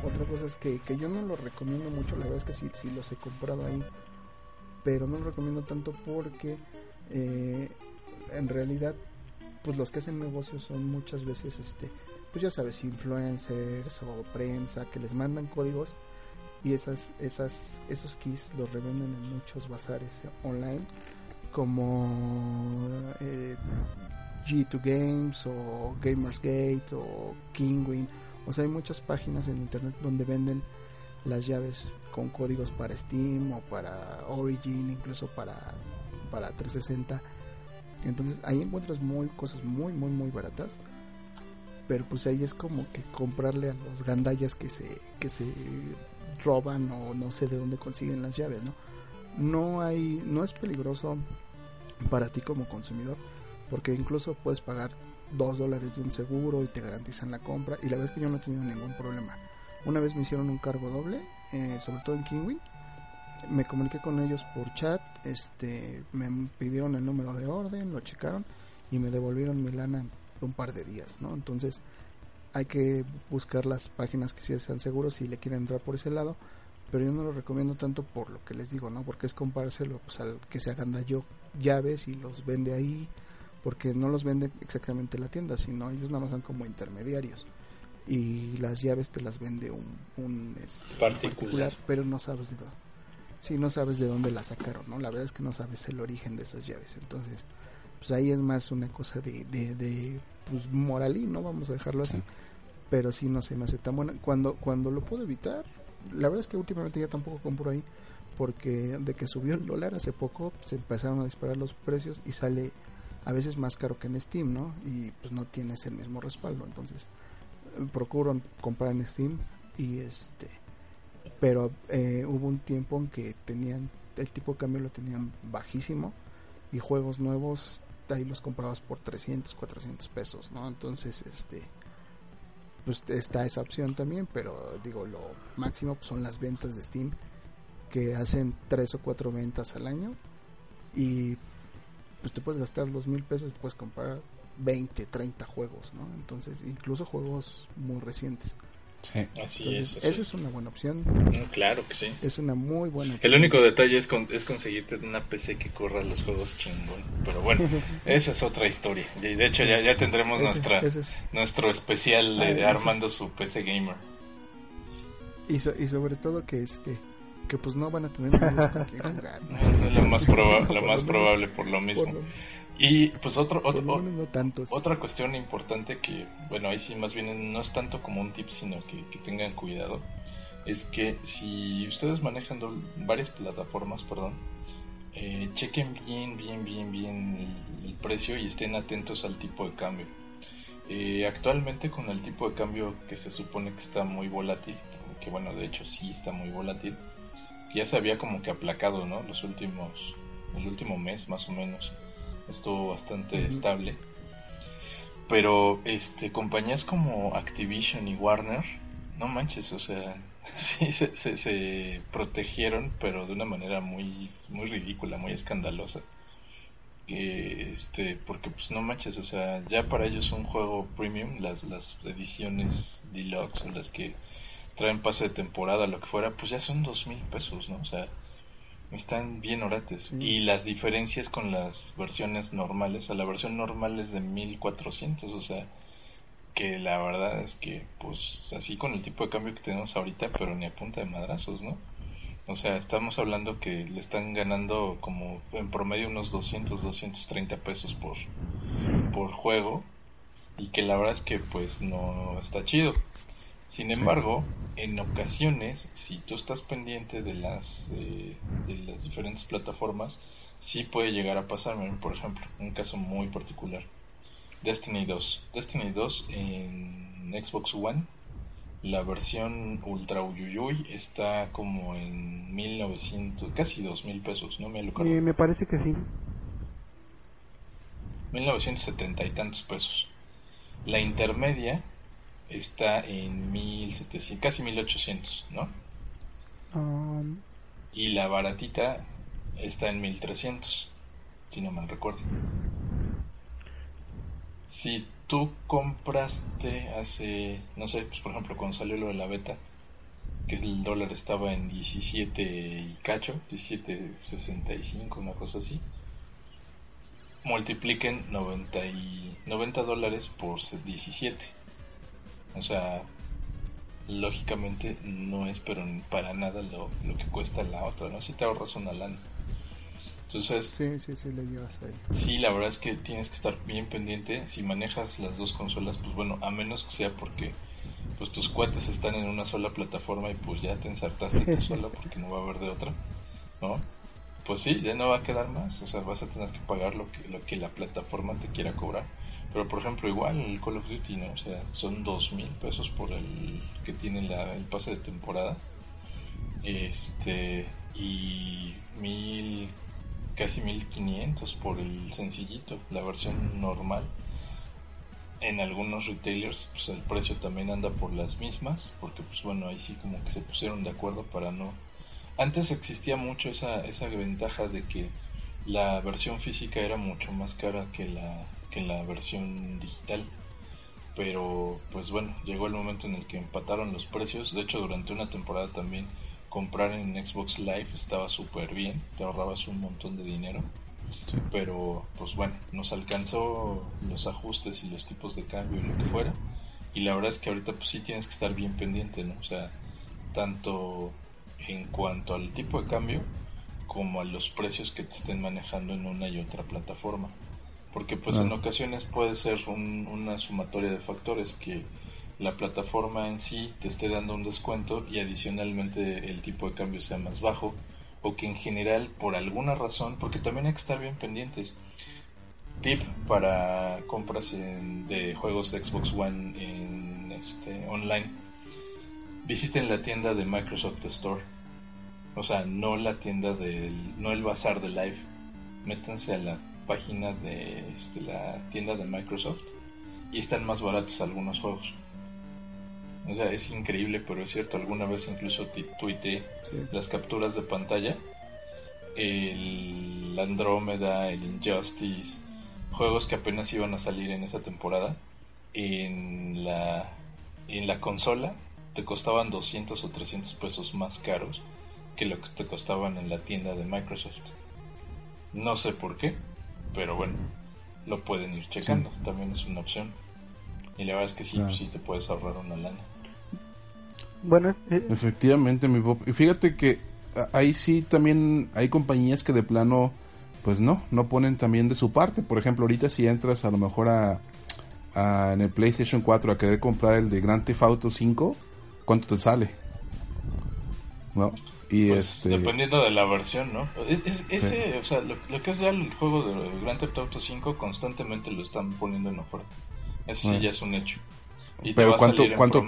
otra cosa es que, que yo no lo recomiendo mucho. La verdad es que sí, sí los he comprado ahí. Pero no lo recomiendo tanto porque eh, en realidad pues los que hacen negocios son muchas veces este pues ya sabes influencers o prensa que les mandan códigos y esas esas esos keys los revenden en muchos bazares eh, online como eh, G2 Games o Gamersgate o Kingwin o sea hay muchas páginas en internet donde venden las llaves con códigos para Steam o para Origin incluso para para 360 entonces ahí encuentras muy cosas muy muy muy baratas. Pero pues ahí es como que comprarle a los gandallas que se que se roban o no sé de dónde consiguen las llaves no no hay no es peligroso para ti como consumidor porque incluso puedes pagar dos dólares de un seguro y te garantizan la compra y la verdad es que yo no he tenido ningún problema. Una vez me hicieron un cargo doble eh, sobre todo en Kingwin me comuniqué con ellos por chat este me pidieron el número de orden lo checaron y me devolvieron mi lana en un par de días no entonces hay que buscar las páginas que sí sean seguros si le quieren entrar por ese lado pero yo no lo recomiendo tanto por lo que les digo no porque es compárselo pues al que se agandalló llaves y los vende ahí porque no los vende exactamente la tienda sino ellos nada más son como intermediarios. Y las llaves te las vende un, un este, Particular. pero no sabes de dónde sí no sabes de dónde la sacaron no la verdad es que no sabes el origen de esas llaves. Entonces pues ahí es más una cosa de, de, de pues moralí no vamos a dejarlo así. Sí. pero sí no se me hace tan buena. Cuando cuando lo puedo evitar la verdad es que últimamente ya tampoco compro ahí porque de que subió el dólar hace poco se empezaron a disparar los precios y sale a veces más caro que en Steam no y pues no tienes el mismo respaldo. Entonces procuro comprar en Steam y este pero eh, hubo un tiempo en que tenían el tipo de cambio lo tenían bajísimo y juegos nuevos ahí los comprabas por 300 400 pesos no entonces este pues está esa opción también, pero digo, lo máximo son las ventas de Steam, que hacen tres o cuatro ventas al año y pues te puedes gastar dos mil pesos y te puedes comprar 20, 30 juegos, ¿no? Entonces, incluso juegos muy recientes. Sí. Así es. así Esa es una buena opción. Mm, Claro que sí. Es una muy buena El opción. único detalle es, con- es conseguirte una PC que corra los juegos chingón. Pero bueno, esa es otra historia. Y de hecho ya, ya tendremos Ese- nuestra ese es- nuestro especial de Ah, armando su PC gamer. y, so- y sobre todo que este que pues no van a tener juegos con quien jugar. ¿no? Eso es lo más, proba- No, lo por más probable por lo mismo. Por lo, Y pues otro. Otra cuestión importante que, bueno, ahí sí más bien no es tanto como un tip, sino que, que tengan cuidado, es que si ustedes manejan varias plataformas, perdón, eh, chequen bien, bien, bien, bien el, el precio y estén atentos al tipo de cambio. Eh, actualmente con el tipo de cambio que se supone que está muy volátil, que bueno, de hecho sí está muy volátil, que ya se había como que aplacado, ¿no? Los últimos, el último mes más o menos estuvo bastante estable. Pero este compañías como Activision y Warner, no manches, o sea, sí se, se, se protegieron, pero de una manera muy muy ridícula, muy escandalosa. Que este, porque pues no manches, o sea, ya para ellos un juego premium, las las ediciones deluxe o las que traen pase de temporada, lo que fuera, pues ya son dos mil pesos, ¿no? O sea, están bien orates. Sí. Y las diferencias con las versiones normales, o sea, la versión normal es de 1400, o sea, que la verdad es que, pues, así con el tipo de cambio que tenemos ahorita, pero ni a punta de madrazos, ¿no? O sea, estamos hablando que le están ganando como en promedio unos 200, 230 pesos por, por juego y que la verdad es que pues no está chido. Sin embargo, en ocasiones, si tú estás pendiente de las, eh, de las diferentes plataformas, sí puede llegar a pasarme, por ejemplo, un caso muy particular. Destiny 2. Destiny 2 en Xbox One, la versión Ultra Uyuyuy está como en 1900, casi 2000 pesos, no me lo Eh, me parece que sí. 1970 y tantos pesos. La intermedia está en 1700, casi 1800, ¿no? Um, Y la baratita está en 1300, si no mal recuerdo. Si tú compraste hace, no sé, pues por ejemplo cuando salió lo de la beta, que el dólar estaba en 17 y cacho, 17.65, una cosa así. Multipliquen 90, y, 90 dólares por 17. O sea, lógicamente no es pero para nada lo, lo que cuesta la otra, ¿no? Si te ahorras una lana. Entonces, Sí, sí, sí, le llevas ahí. Sí, la verdad es que tienes que estar bien pendiente. Si manejas las dos consolas, pues bueno, a menos que sea porque pues tus cuates están en una sola plataforma y pues ya te ensartaste tú solo porque no va a haber de otra, ¿no? Pues sí, ya no va a quedar más, o sea, vas a tener que pagar lo que, lo que la plataforma te quiera cobrar. Pero por ejemplo, igual el Call of Duty, ¿no? O sea, son dos mil pesos por el que tiene la, el pase de temporada. Este, y mil casi 1500 por el sencillito, la versión normal. En algunos retailers pues el precio también anda por las mismas, porque pues bueno, ahí sí como que se pusieron de acuerdo para no antes existía mucho esa esa ventaja de que la versión física era mucho más cara que la que la versión digital. Pero pues bueno, llegó el momento en el que empataron los precios. De hecho, durante una temporada también comprar en Xbox Live estaba súper bien, te ahorrabas un montón de dinero. Sí. Pero pues bueno, nos alcanzó los ajustes y los tipos de cambio y lo que fuera. Y la verdad es que ahorita pues sí tienes que estar bien pendiente, ¿no? O sea, tanto en cuanto al tipo de cambio como a los precios que te estén manejando en una y otra plataforma. Porque pues Ah. en ocasiones puede ser un- una sumatoria de factores que la plataforma en sí te esté dando un descuento y adicionalmente el tipo de cambio sea más bajo o que en general por alguna razón, porque también hay que estar bien pendientes. Tip para compras en- de juegos de Xbox One en este online. Visiten la tienda de Microsoft Store. O sea, no la tienda del no el bazar de Live. Métanse a la página de este, la tienda de Microsoft y están más baratos algunos juegos. O sea, es increíble, pero es cierto. Alguna vez incluso tuiteé las capturas de pantalla. El Andrómeda, el Injustice, juegos que apenas iban a salir en esa temporada. En la, en la consola te costaban 200 o 300 pesos más caros que lo que te costaban en la tienda de Microsoft. No sé por qué, pero bueno, lo pueden ir checando. También es una opción. Y la verdad es que sí, sí te puedes ahorrar una lana. Bueno, eh, efectivamente, mi pop. Y fíjate que ahí sí también hay compañías que de plano, pues no, no ponen también de su parte. Por ejemplo, ahorita si entras a lo mejor a, en el PlayStation 4 a querer comprar el de Grand Theft Auto 5, ¿cuánto te sale? ¿No? Y pues, este... Dependiendo de la versión, ¿no? ese, o sea, lo, que es ya el juego de Grand Theft Auto 5 constantemente lo están poniendo en oferta. Ese sí ya es un hecho. Y Pero cuánto, cuánto,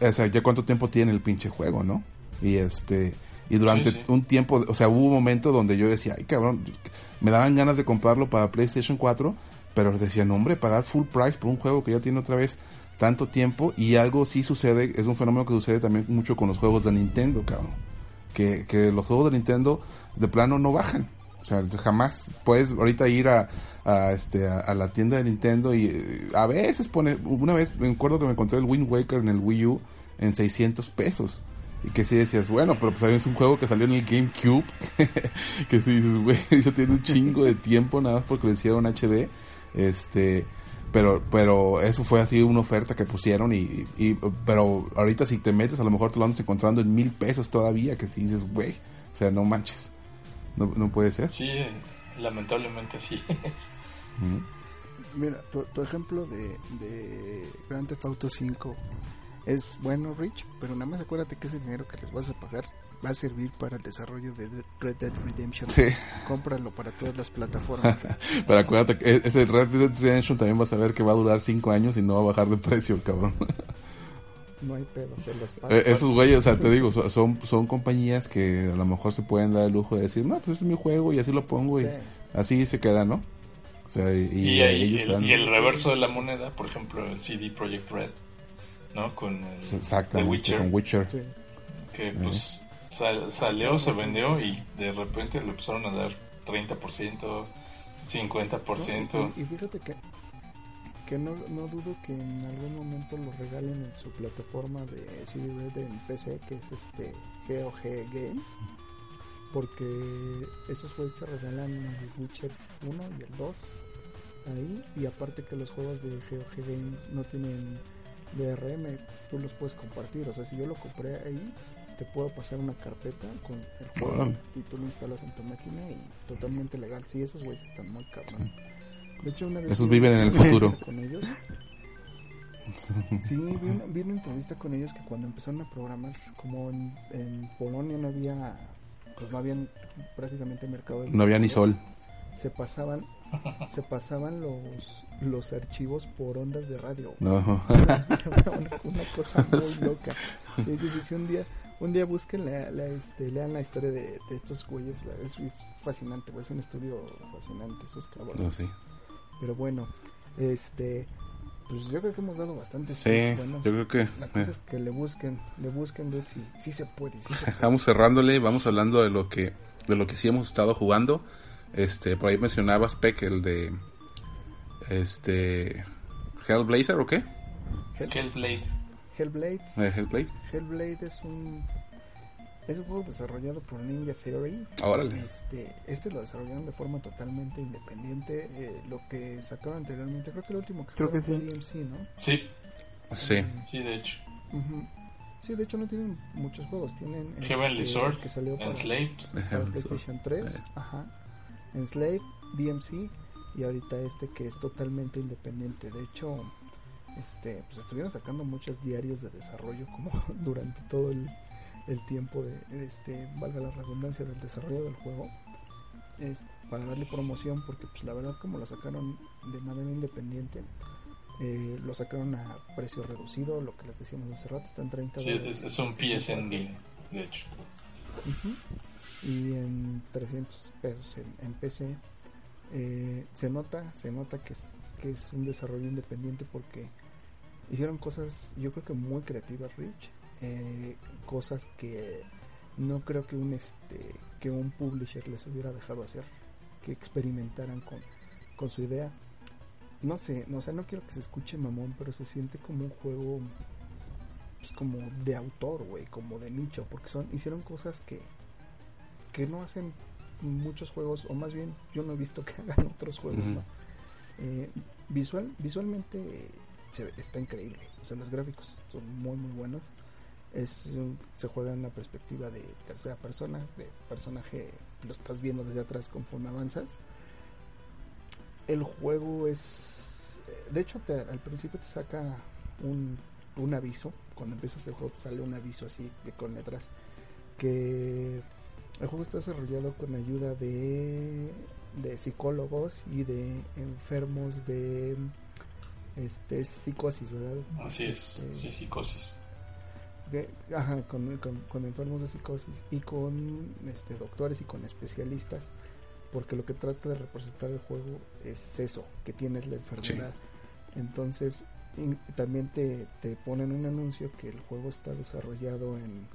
o sea, ya cuánto tiempo tiene el pinche juego, ¿no? Y este y durante un tiempo, o sea, hubo un momento donde yo decía, ay cabrón, me daban ganas de comprarlo para PlayStation 4, pero decía, no hombre, pagar full price por un juego que ya tiene otra vez tanto tiempo y algo sí sucede, es un fenómeno que sucede también mucho con los juegos de Nintendo, cabrón. Que, que los juegos de Nintendo de plano no bajan. O sea, jamás puedes ahorita ir a, este a, la tienda de Nintendo y eh, a veces pone una vez me acuerdo que me encontré el Wind Waker en el Wii U en 600 pesos y que si decías bueno pero pues es un juego que salió en el GameCube que si dices güey eso tiene un chingo de tiempo nada más porque lo hicieron HD este pero pero eso fue así una oferta que pusieron y, y pero ahorita si te metes a lo mejor te lo andas encontrando en mil pesos todavía que si dices güey o sea no manches no, no puede ser sí lamentablemente así es. Mira, tu, ejemplo de, de Grand Theft Auto 5 es bueno, Rich, pero nada más acuérdate que ese dinero que les vas a pagar va a servir para el desarrollo de Red Dead Redemption. Sí. Cómpralo para todas las plataformas. pero acuérdate que e, ese Red Dead Redemption también vas a ver que va a durar 5 años y no va a bajar de precio, cabrón. no hay pedo, se los eh, esos güeyes, o sea, te digo, son, son compañías que a lo mejor se pueden dar el lujo de decir, no, pues este es mi juego y así lo pongo y así se queda, ¿no? O sea, y, el, reverso de la moneda, por ejemplo, el CD Projekt Red, ¿no? Con el, Witcher. Con Witcher. Que pues salió, se vendió y de repente le empezaron a dar 30%, 50%. y fíjate que que no, no dudo que en algún momento lo regalen en su plataforma de CD en PC, que es este GOG Games, porque esos juegos te regalan el Witcher 1 y el 2 ahí, y aparte que los juegos de GOG Games no tienen DRM, tú los puedes compartir, o sea, si yo lo compré ahí, te puedo pasar una carpeta con el juego y tú lo instalas en tu máquina y totalmente legal. Sí, esos güeyes están muy cabrón. De hecho, una vez Esos viven en el futuro. Con ellos. Sí, vi una, vi una, entrevista con ellos que cuando empezaron a programar, como en, en Polonia no había, pues no había prácticamente mercado. De no había ni sol. Se pasaban, se pasaban los, los archivos por ondas de radio. No. Una, cosa muy loca. Sí, sí, sí, un día, un día busquen, la, la, este, lean la historia de, de estos güeyes, es, es, fascinante, es un estudio fascinante, esos cabrones. No, sí. Pero bueno, este pues yo creo que hemos dado bastante. Sí, yo creo que. La cosa es que le busquen, le busquen ver si, si se puede. vamos cerrándole, vamos hablando de lo que de lo que sí hemos estado jugando. Este, por ahí mencionabas Peck el de este Hellblazer o qué? Hellblade. Hellblade. Hellblade. Hellblade es un es un juego desarrollado por Ninja Theory. Órale. Este, este lo desarrollaron de forma totalmente independiente. Eh, lo que sacaron anteriormente, creo que el último que creo que fue DMC, ¿no? Sí. Sí. Sí, de hecho. Sí, de hecho no tienen muchos juegos. Tienen Heavenly este, Sword, que salió para, Enslaved, para PlayStation 3. Eh. Ajá. Enslaved, DMC y ahorita este que es totalmente independiente. De hecho, este, pues estuvieron sacando muchos diarios de desarrollo como durante todo el el tiempo de, este, valga la redundancia, del desarrollo del juego, es para darle promoción, porque pues la verdad como lo sacaron de manera independiente, eh, lo sacaron a precio reducido, lo que les decíamos hace rato, está en 30 sí, Es, un PSN de hecho. Y en 300 pesos en, PC. Eh, se nota, se nota que es, que es un desarrollo independiente porque hicieron cosas, yo creo que muy creativas, Rich. Eh, cosas que no creo que un este que un publisher les hubiera dejado hacer, que experimentaran con, con su idea. No sé, no, o sea, no quiero que se escuche mamón, pero se siente como un juego pues, como de autor, güey, como de nicho, porque son hicieron cosas que que no hacen muchos juegos, o más bien yo no he visto que hagan otros juegos, ¿no? Eh, visual, visualmente está increíble, o sea, los gráficos son muy muy buenos. Es se juega en una perspectiva de tercera persona, de personaje lo estás viendo desde atrás conforme avanzas. El juego es, de hecho, al principio te saca un, un aviso, cuando empiezas el juego te sale un aviso así de con letras que el juego está desarrollado con ayuda de, de psicólogos y de enfermos de este psicosis, ¿verdad? Así es, Este, sí, psicosis. ajá, con, con- con enfermos de psicosis y con este, doctores y con especialistas, porque lo que trata de representar el juego es eso, que tienes la enfermedad. Entonces, in- también te, te ponen un anuncio que el juego está desarrollado en,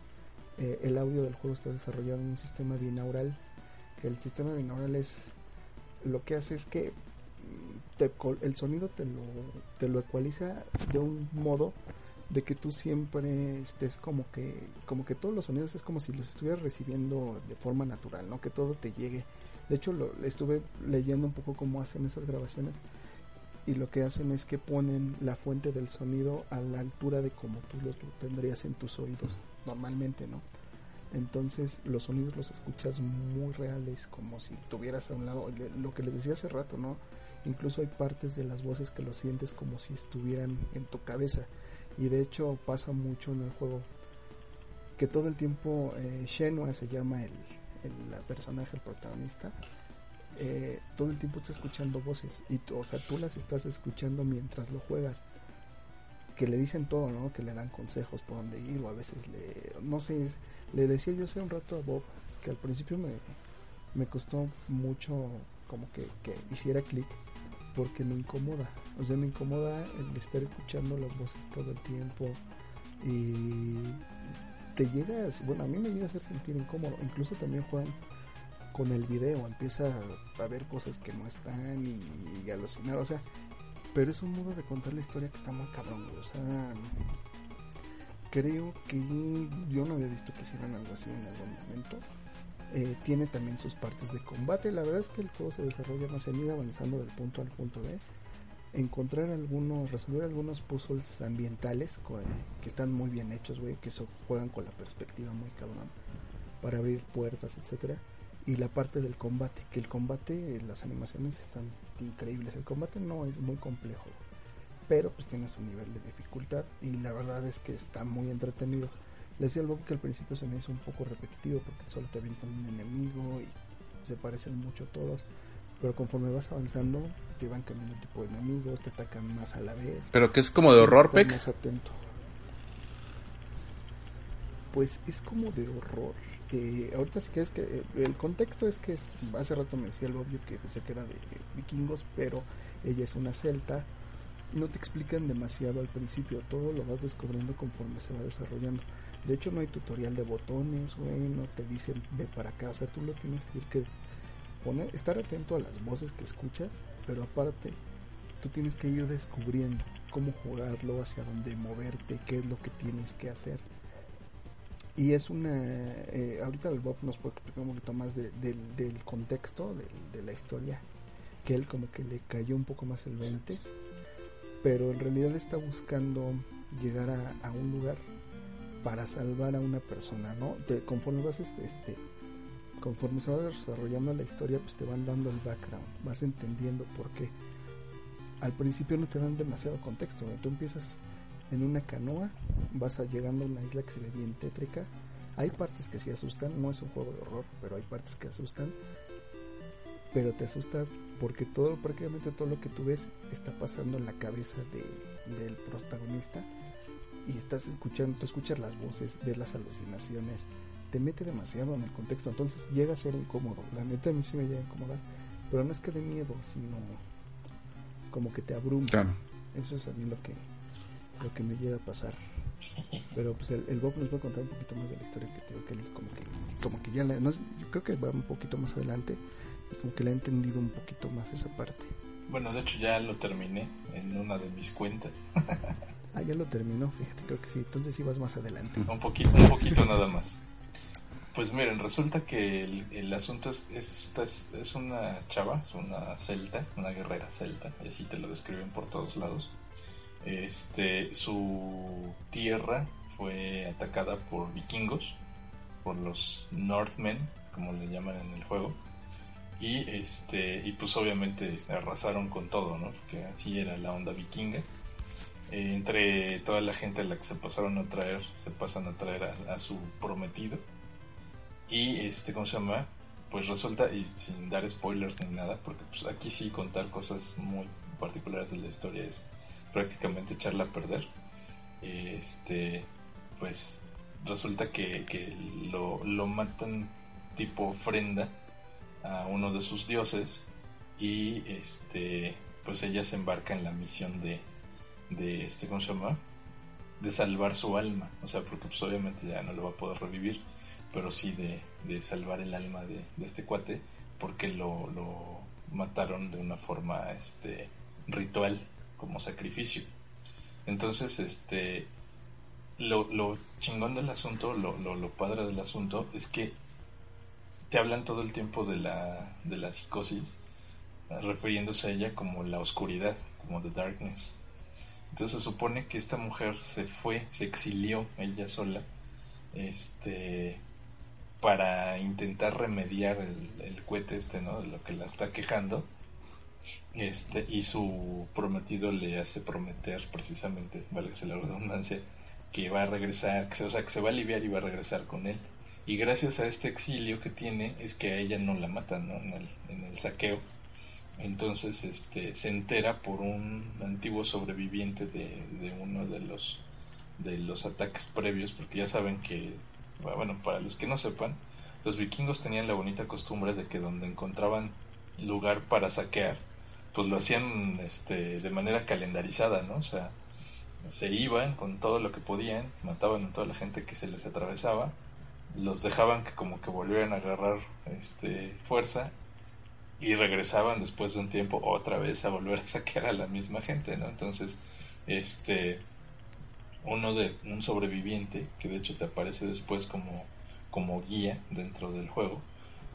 eh, el audio del juego está desarrollado en un sistema binaural, que el sistema binaural es, lo que hace es que mm, te el sonido te lo, te lo ecualiza de un modo de que tú siempre estés como que como que todos los sonidos es como si los estuvieras recibiendo de forma natural, ¿no? Que todo te llegue. De hecho, lo, estuve leyendo un poco cómo hacen esas grabaciones y lo que hacen es que ponen la fuente del sonido a la altura de como tú lo tú tendrías en tus oídos normalmente, ¿no? Entonces los sonidos los escuchas muy reales, como si tuvieras a un lado, lo que les decía hace rato, ¿no? Incluso hay partes de las voces que lo sientes como si estuvieran en tu cabeza. Y de hecho pasa mucho en el juego que todo el tiempo eh, Shenhua se llama el, el personaje, el protagonista. eh, todo el tiempo está escuchando voces y o sea tú las estás escuchando mientras lo juegas que le dicen todo no que le dan consejos por dónde ir o a veces le no sé le decía yo hace un rato a Bob que al principio me, me costó mucho como que, que hiciera clic porque me incomoda. O sea me incomoda el estar escuchando las voces todo el tiempo y te llegas bueno a mí me llega a hacer sentir incómodo. Incluso también juegan con el video empieza a ver cosas que no están y, y alucinar. O sea pero es un modo de contar la historia que está muy cabrón o sea creo que yo no había visto que hicieran algo así en algún momento. Eh, tiene también sus partes de combate. La verdad es que el juego se desarrolla más en ir avanzando del punto al punto B. Encontrar algunos resolver algunos puzzles ambientales que están muy bien hechos güey que eso juegan con la perspectiva muy cabrón para abrir puertas etcétera. Y la parte del combate que el combate las animaciones están increíbles el combate no es muy complejo pero pues tiene su nivel de dificultad y la verdad es que está muy entretenido le decía al Bob que al principio se me hizo un poco repetitivo porque solo te avientan un enemigo y se parecen mucho todos pero conforme vas avanzando te van cambiando tipo de enemigos te atacan más a la vez Pero que es como de horror, Peck. más atento. Pues es como de horror. Eh, ahorita sí que es que el contexto es que es, hace rato me decía el obvio que pensé que era de vikingos, pero ella es una celta. No te explican demasiado al principio, todo lo vas descubriendo conforme se va desarrollando. De hecho no hay tutorial de botones, güey, no te dicen ve para acá, o sea, tú lo tienes que ir que poner, estar atento a las voces que escuchas, pero aparte tú tienes que ir descubriendo cómo jugarlo, hacia dónde moverte, qué es lo que tienes que hacer. Y es una... eh, ahorita el Bob nos puede explicar un poquito más de- del, contexto del- de, la historia, que él como que le cayó un poco más el 20, pero en realidad está buscando llegar a, a un lugar para salvar a una persona, ¿no? Te- conforme vas este, este conforme se va desarrollando la historia, pues te van dando el background, vas entendiendo por qué al principio no te dan demasiado contexto. ¿no? Tú empiezas en una canoa, vas a llegando a una isla que se ve bien tétrica. Hay partes que sí asustan, no es un juego de horror, pero hay partes que asustan. Pero te asusta porque todo, prácticamente todo lo que tú ves está pasando en la cabeza de, del protagonista. Y estás escuchando, tú escuchas las voces, ves las alucinaciones, te mete demasiado en el contexto, entonces llega a ser incómodo. La neta a mí sí me llega a incomodar, pero no es que de miedo, sino como que te abruma. Claro. Eso es a mí lo que lo que me llega a pasar. Pero pues el, el Bob nos va a contar un poquito más de la historia que tengo que él como que, como que ya la, no, yo creo que va un poquito más adelante y como que le ha entendido un poquito más esa parte. Bueno, de hecho ya lo terminé en una de mis cuentas. Ah, ya lo terminó, fíjate, creo que sí. Entonces sí vas más adelante. un poquito, un poquito nada más. Pues miren, resulta que el, el asunto es, es, es, es una chava, es una celta, una guerrera celta, y así te lo describen por todos lados. Este, su tierra fue atacada por vikingos, por los Northmen, como le llaman en el juego. Y este, y pues obviamente arrasaron con todo, ¿no? Porque así era la onda vikinga. Eh, entre toda la gente a la que se pasaron a traer, se pasan a traer a, a su prometido. Y este, ¿cómo se llama? Pues resulta, y sin dar spoilers ni nada, porque pues aquí sí contar cosas muy particulares de la historia es prácticamente echarla a perder. Este, pues resulta que, que lo, lo matan tipo ofrenda a uno de sus dioses y este pues ella se embarca en la misión de, de este cómo se llama de salvar su alma. O sea porque pues obviamente ya no lo va a poder revivir pero sí de, de salvar el alma de, de este cuate porque lo, lo mataron de una forma este ritual como sacrificio entonces este lo, lo chingón del asunto lo, lo, padre del asunto es que te hablan todo el tiempo de la, de la psicosis, refiriéndose a ella como la oscuridad, como the darkness. Entonces se supone que esta mujer se fue, se exilió ella sola, este, para intentar remediar el, el cohete este, ¿no? De lo que la está quejando. Este, y su prometido le hace prometer precisamente, vale que la redundancia, que va a regresar, que se, o sea, que se va a aliviar y va a regresar con él y gracias a este exilio que tiene es que a ella no la matan ¿no? En, el, en el saqueo entonces este se entera por un antiguo sobreviviente de, de uno de los de los ataques previos porque ya saben que bueno para los que no sepan los vikingos tenían la bonita costumbre de que donde encontraban lugar para saquear pues lo hacían este de manera calendarizada no o sea se iban con todo lo que podían mataban a toda la gente que se les atravesaba los dejaban que como que volvieran a agarrar este fuerza y regresaban después de un tiempo otra vez a volver a saquear a la misma gente, ¿no? Entonces, este uno de un sobreviviente que de hecho te aparece después como como guía dentro del juego,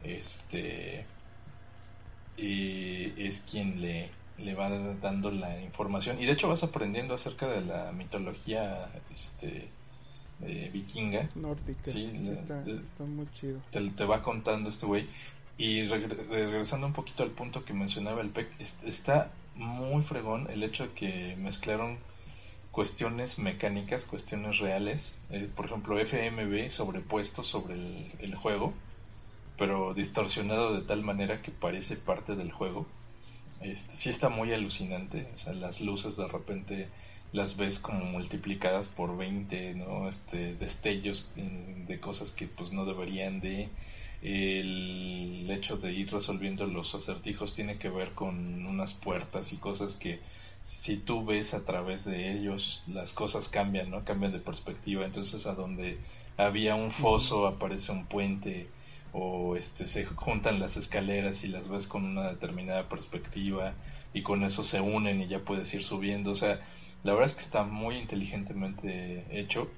este y es quien le le va dando la información y de hecho vas aprendiendo acerca de la mitología este eh, vikinga. Nórdica. Sí, está, te- está muy chido. te, te va contando este güey. Y regre- regresando un poquito al punto que mencionaba el PEC, es- está muy fregón el hecho de que mezclaron cuestiones mecánicas, cuestiones reales, eh, por ejemplo FMV sobrepuesto sobre el, el juego, pero distorsionado de tal manera que parece parte del juego. Este, sí está muy alucinante, o sea, las luces de repente las ves como multiplicadas por 20, ¿no? Este, destellos de cosas que pues no deberían de el hecho de ir resolviendo los acertijos tiene que ver con unas puertas y cosas que si tú ves a través de ellos las cosas cambian, ¿no? Cambian de perspectiva, entonces a donde había un foso aparece un puente o este se juntan las escaleras y las ves con una determinada perspectiva y con eso se unen y ya puedes ir subiendo, o sea, la verdad es que está muy inteligentemente hecho,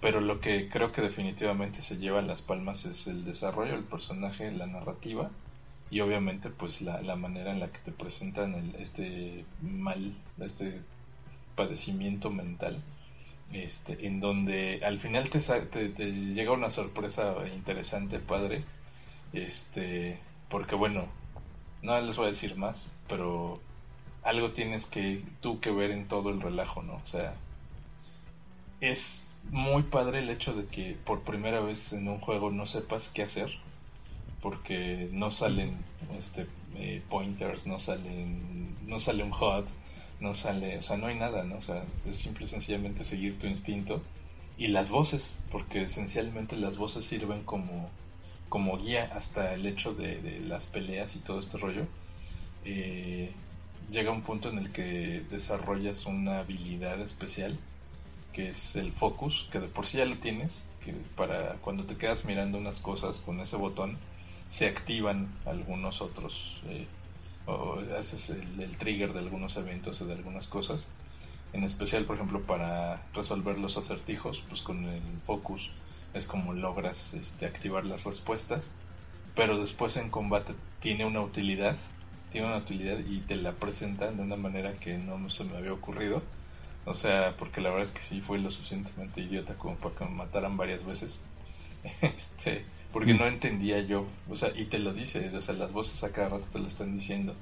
pero lo que creo que definitivamente se lleva las palmas es el desarrollo del personaje, la narrativa y obviamente pues la, la manera en la que te presentan el, este mal, este padecimiento mental, este, en donde al final te, te, te llega una sorpresa interesante, padre, este, porque bueno, no les voy a decir más, pero algo tienes que tú que ver en todo el relajo, ¿no? O sea, es muy padre el hecho de que por primera vez en un juego no sepas qué hacer, porque no salen este eh, pointers, no salen, no sale un HUD, no sale, o sea, no hay nada, ¿no? O sea, es simple y sencillamente seguir tu instinto y las voces, porque esencialmente las voces sirven como como guía hasta el hecho de, las peleas y todo este rollo. Eh, llega un punto en el que desarrollas una habilidad especial que es el focus, que de por sí ya lo tienes, que para cuando te quedas mirando unas cosas con ese botón se activan algunos otros, eh, o haces el, el trigger de algunos eventos o de algunas cosas. En especial, por ejemplo, para resolver los acertijos, pues con el focus es como logras este, activar las respuestas. Pero después en combate tiene una utilidad, tiene una utilidad y te la presentan de una manera que no se me había ocurrido. O sea, porque la verdad es que sí fue lo suficientemente idiota como para que me mataran varias veces. este, porque no entendía yo, o sea, y te lo dice, o sea, las voces a cada rato te lo están diciendo,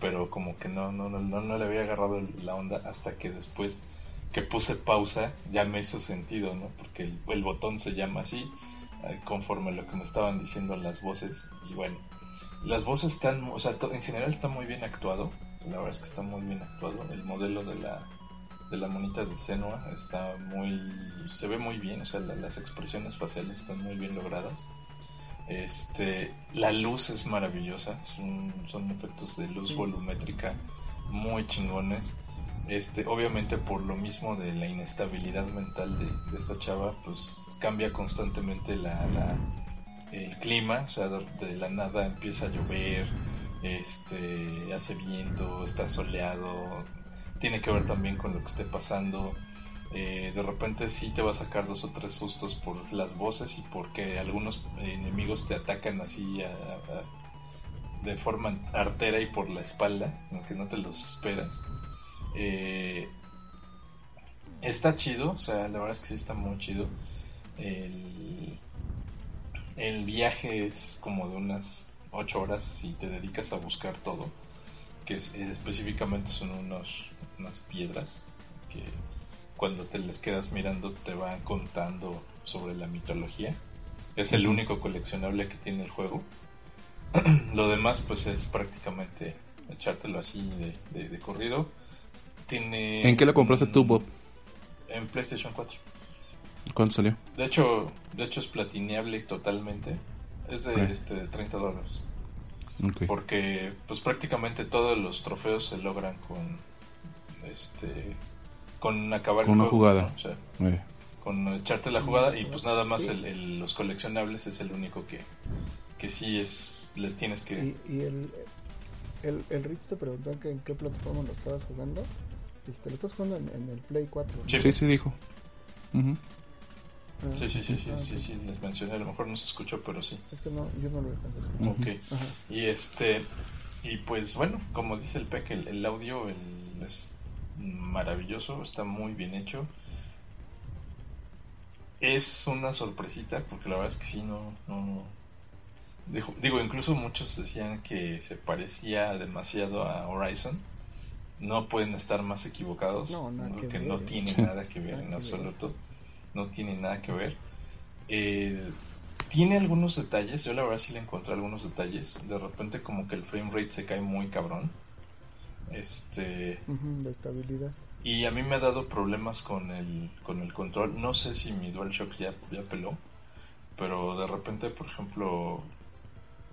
pero como que no, no, no, no, no le había agarrado la onda hasta que después que puse pausa ya me hizo sentido, ¿no? Porque el, el botón se llama así, eh, conforme a lo que me estaban diciendo las voces, y bueno, las voces están, o sea, en general está muy bien actuado, la verdad es que está muy bien actuado, el modelo de la de la monita de Senua está muy se ve muy bien. O sea la- las expresiones faciales están muy bien logradas. Este la luz es maravillosa. Son, son efectos de luz volumétrica muy chingones este obviamente por lo mismo de la inestabilidad mental de, de esta chava pues cambia constantemente la, la- el clima o sea de, la nada empieza a llover este hace viento está soleado tiene que ver también con lo que esté pasando. Eh, de repente sí te va a sacar dos o tres sustos por las voces y porque algunos enemigos te atacan así a- de forma artera y por la espalda, aunque no te los esperas. Eh, está chido, o sea, la verdad es que sí está muy chido. El, el viaje es como de unas 8 horas si te dedicas a buscar todo que es- eh, específicamente son unos, unas piedras que cuando te les quedas mirando te van contando sobre la mitología. Es el único coleccionable que tiene el juego. Lo demás pues es prácticamente echártelo así de, de- de corrido. Tiene ¿En qué lo compraste tú, Bob? En PlayStation 4. ¿Cuánto salió? De hecho, de hecho es platineable totalmente. Es de este de 30 dólares. Ok. porque pues prácticamente todos los trofeos se logran con este con acabar Con el una juego, jugada. ¿no? O sea, Eh, con echarte la jugada y pues nada más el, el- los coleccionables es el único que que sí es le tienes que Y, y el, el, el Rich te preguntó que en qué plataforma lo estabas jugando. Este, lo estás jugando en, en el Play 4. ¿no? Sí. sí, sí dijo. Ah, sí sí sí sí ah, sí, sí les mencioné a lo mejor no se escuchó pero sí Es que no, yo no lo alcancé a escuchar. Ok. Y este y pues bueno como dice el PEC el, el audio el- es maravilloso está muy bien hecho es una sorpresita porque la verdad es que sí no no digo incluso muchos decían que se parecía demasiado a Horizon no pueden estar más equivocados No, nada que porque no tiene nada que ver en absoluto. No tiene nada que ver. Eh, tiene algunos detalles yo la verdad sí le encontré algunos detalles. De repente como que el frame rate se cae muy cabrón. Este la estabilidad. y a mí me ha dado problemas con el, con el control. No sé si mi DualShock ya, ya peló. Pero de repente, por ejemplo,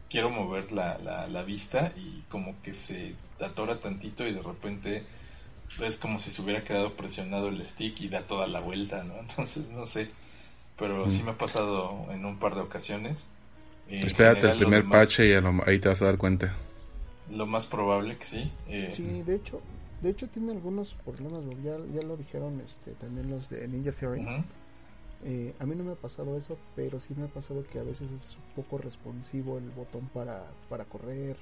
quiero mover la, la, la vista y como que se atora tantito y de repente es como si se hubiera quedado presionado el stick y da toda la vuelta, ¿no? Entonces, no sé. Pero sí Mm. me ha pasado en un par de ocasiones. En Espérate general, el primer demás- parche y a lo- ahí te vas a dar cuenta. Lo más probable que sí. eh, Sí, de hecho, de hecho tiene algunos problemas, ya, ya lo dijeron este, también los de Ninja Theory. Eh, a mí no me ha pasado eso, pero sí me ha pasado que a veces es un poco responsivo el botón para, para correr.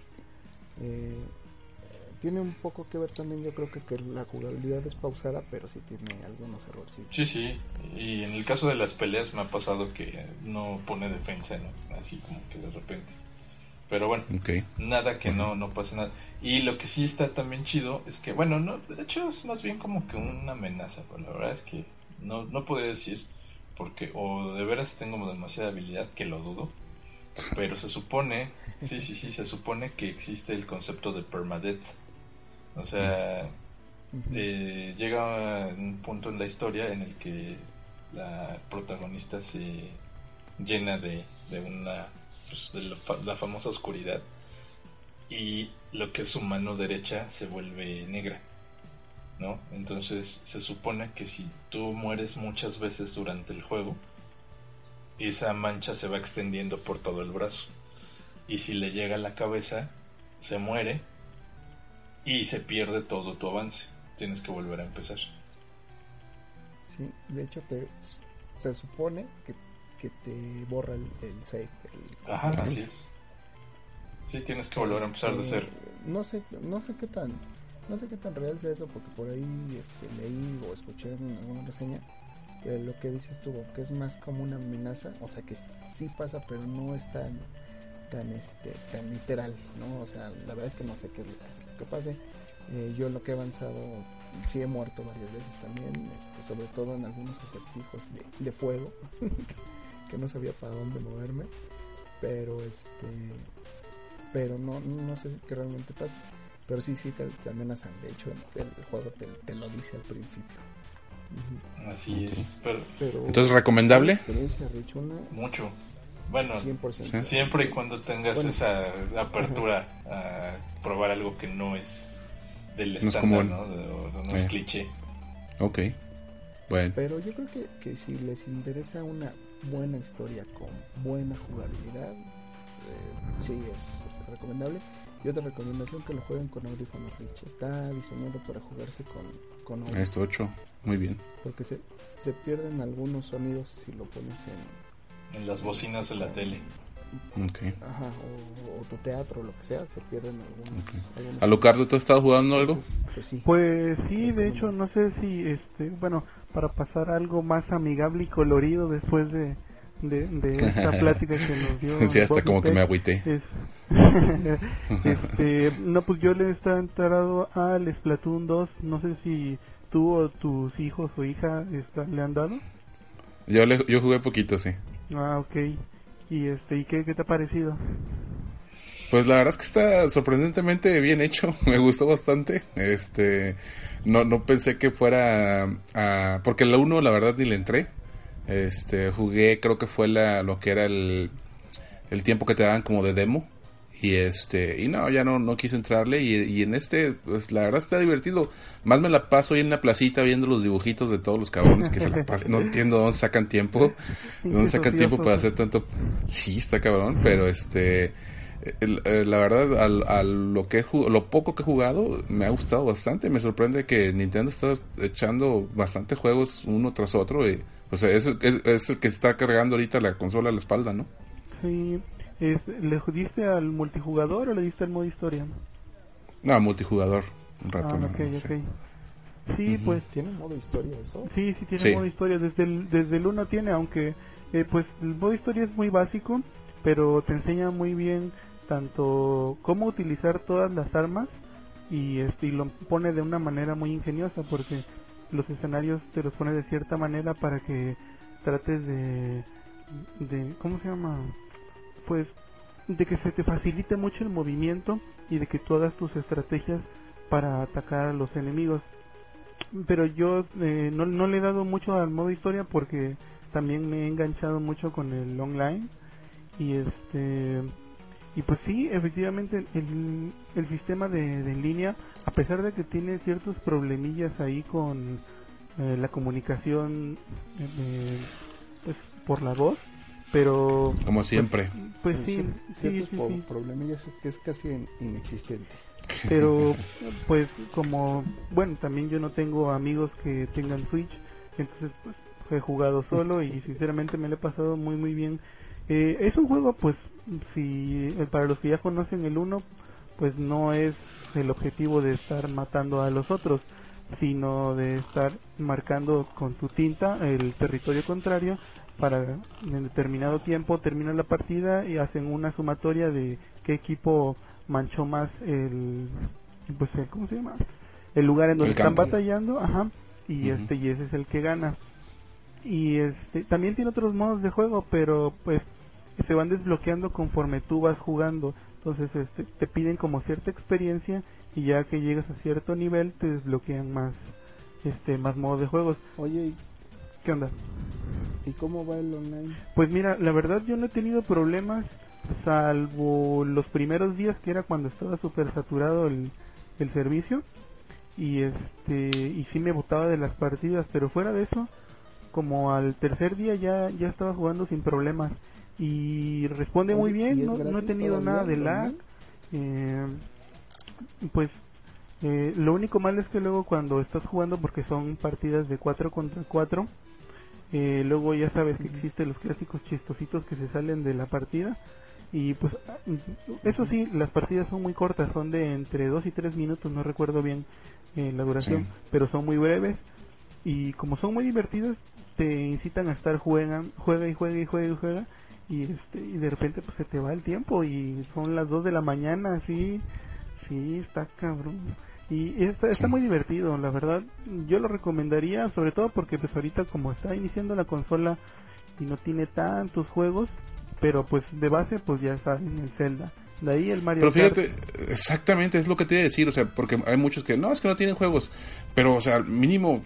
Tiene un poco que ver también, yo creo que, que la jugabilidad es pausada, pero sí tiene algunos errores. Sí, sí. Y en el caso de las peleas me ha pasado que no pone defensa, ¿no? Así como que de repente. Pero bueno, nada que no, no pase nada. Y lo que sí está también chido es que, bueno, no, de hecho es más bien como que una amenaza, pero la verdad es que no, no podría decir, porque o de veras tengo demasiada habilidad, que lo dudo, pero se supone, sí, sí, sí, se supone que existe el concepto de permadeath. O sea, eh, llega un punto en la historia en el que la protagonista se llena de, de una pues, de la, la famosa oscuridad y lo que es su mano derecha se vuelve negra ¿no? Entonces se supone que si tú mueres muchas veces durante el juego, esa mancha se va extendiendo por todo el brazo. Y si le llega a la cabeza, se muere y se pierde todo tu avance. Tienes que volver a empezar. Sí, de hecho te, se supone que, que te borra el, el save. el- Ajá, así es. Sí, tienes que volver a empezar de Este, cero. No sé, no sé qué tan, no sé qué tan real sea eso, porque por ahí este, leí o escuché en alguna reseña que lo que dices tú, que es más como una amenaza, o sea que sí pasa, pero no es tan, tan, este, tan literal, ¿no? O sea, la verdad es que no sé qué es lo que- lo que pase. Eh, yo en lo que he avanzado sí he muerto varias veces también, este, sobre todo en algunos acertijos de, de fuego, que no sabía para dónde moverme, pero este pero no, no sé qué realmente pasa. Pero sí, sí, te, te amenazan. De hecho, el, el juego te, te lo dice al principio. Así es. Pero Pero, Entonces, ¿recomendable? experiencia, Richuna, mucho. Bueno, 100%. siempre y cuando tengas Bueno. esa apertura a probar algo que no es del No es estándar. ¿no? O no es Eh. cliché. Ok. Bueno, Pero yo creo que, que si les interesa una buena historia con buena jugabilidad, eh, sí es recomendable. Y otra recomendación que lo jueguen con audífonos Rich. Está diseñado para jugarse con, con audífonos. esto 8. Muy bien. Porque se, se pierden algunos sonidos si lo pones en, En las bocinas de la tele. Ok. Ajá, o, o tu teatro, lo que sea, se pierden algunos. algunos Alucardo, ¿tú has estado jugando algo? Entonces, pues sí. Pues sí, de hecho, no sé si, este, bueno, para pasar algo más amigable y colorido después de, de, de esta plática que nos dio. Sí, hasta Bobby como que me agüité. es- este, no, pues yo le estaba entrado al Splatoon 2, no sé si tú o tus hijos o hija está- le han dado. Yo, le- yo jugué poquito, sí. Ah, ok. Y este, ¿y qué, qué te ha parecido? Pues la verdad es que está sorprendentemente bien hecho, me gustó bastante. Este, no, no pensé que fuera a, porque la 1 la verdad ni le entré. Este, jugué, creo que fue la, lo que era el, el tiempo que te daban como de demo. Y este, y no, ya no, no quise entrarle. Y, y en este, pues la verdad está divertido. Más me la paso ahí en la placita viendo los dibujitos de todos los cabrones que se la pasan. No entiendo dónde sacan tiempo. ¿De dónde sacan tiempo para hacer tanto? Sí, está cabrón, pero este, eh, la verdad, al, al lo que lo poco que he jugado, me ha gustado bastante. Me sorprende que Nintendo está echando bastante juegos uno tras otro. Y, o sea, es, el- es, es el que está cargando ahorita la consola a la espalda, ¿no? Sí, es, ¿le diste al multijugador o le diste al modo historia? No, multijugador. Un rato, ah, no, ok, no. Sí, pues ¿Tiene modo historia eso? Sí, sí tiene Sí. modo historia. Desde el, desde el 1 tiene, aunque eh, pues el modo historia es muy básico, pero te enseña muy bien tanto cómo utilizar todas las armas y, este, y lo pone de una manera muy ingeniosa porque los escenarios te los pone de cierta manera para que trates de, de ¿cómo se llama? Pues de que se te facilite mucho el movimiento y de que tú hagas tus estrategias para atacar a los enemigos. Pero yo eh, no, no le he dado mucho al modo historia porque también me he enganchado mucho con el online y este y pues sí efectivamente el, el sistema de, de línea a pesar de que tiene ciertos problemillas ahí con eh, la comunicación eh, eh, pues por la voz pero Como siempre. pues sí Cier- sí, ciertos sí, po- sí. problemillas que es casi in- inexistente. pero pues como bueno también yo no tengo amigos que tengan Switch entonces pues he jugado solo y sinceramente me lo he pasado muy muy bien Eh, es un juego pues si eh, para los que ya conocen el 1 pues no es el objetivo de estar matando a los otros sino de estar marcando con tu tinta el territorio contrario para en determinado tiempo terminan la partida y hacen una sumatoria de qué equipo manchó más el pues el, ¿cómo se llama? el lugar en donde El están campo. batallando ajá y este y ese es el que gana y este también tiene otros modos de juego pero pues se van desbloqueando conforme tú vas jugando entonces este, te piden como cierta experiencia y ya que llegas a cierto nivel te desbloquean más este más modos de juegos Oye, ¿y- qué onda ¿y cómo va el online? pues mira la verdad yo no he tenido problemas salvo los primeros días que era cuando estaba súper saturado el, el servicio y este y sí me botaba de las partidas, pero fuera de eso, como al tercer día ya ya estaba jugando sin problemas y responde muy bien, no, no he tenido nada de lag. Eh, pues eh, lo único malo es que luego cuando estás jugando, porque son partidas de 4 contra 4, eh, luego ya sabes que existen los clásicos chistositos que se salen de la partida. Y pues eso sí, las partidas son muy cortas, son de entre 2 y 3 minutos, no recuerdo bien eh, la duración, pero son muy breves. Y como son muy divertidas, te incitan a estar juegan, juega y juega y juega y juega. Y, este, y de repente pues se te va el tiempo y son las 2 de la mañana, así. Sí, está cabrón. Y está, está muy divertido, la verdad. Yo lo recomendaría, sobre todo porque pues ahorita como está iniciando la consola y no tiene tantos juegos, pero pues de base pues ya está en el Zelda. De ahí el Mario Pero fíjate, exactamente es lo que te iba a decir, o sea, porque hay muchos que no, es que no tienen juegos, pero o sea, mínimo,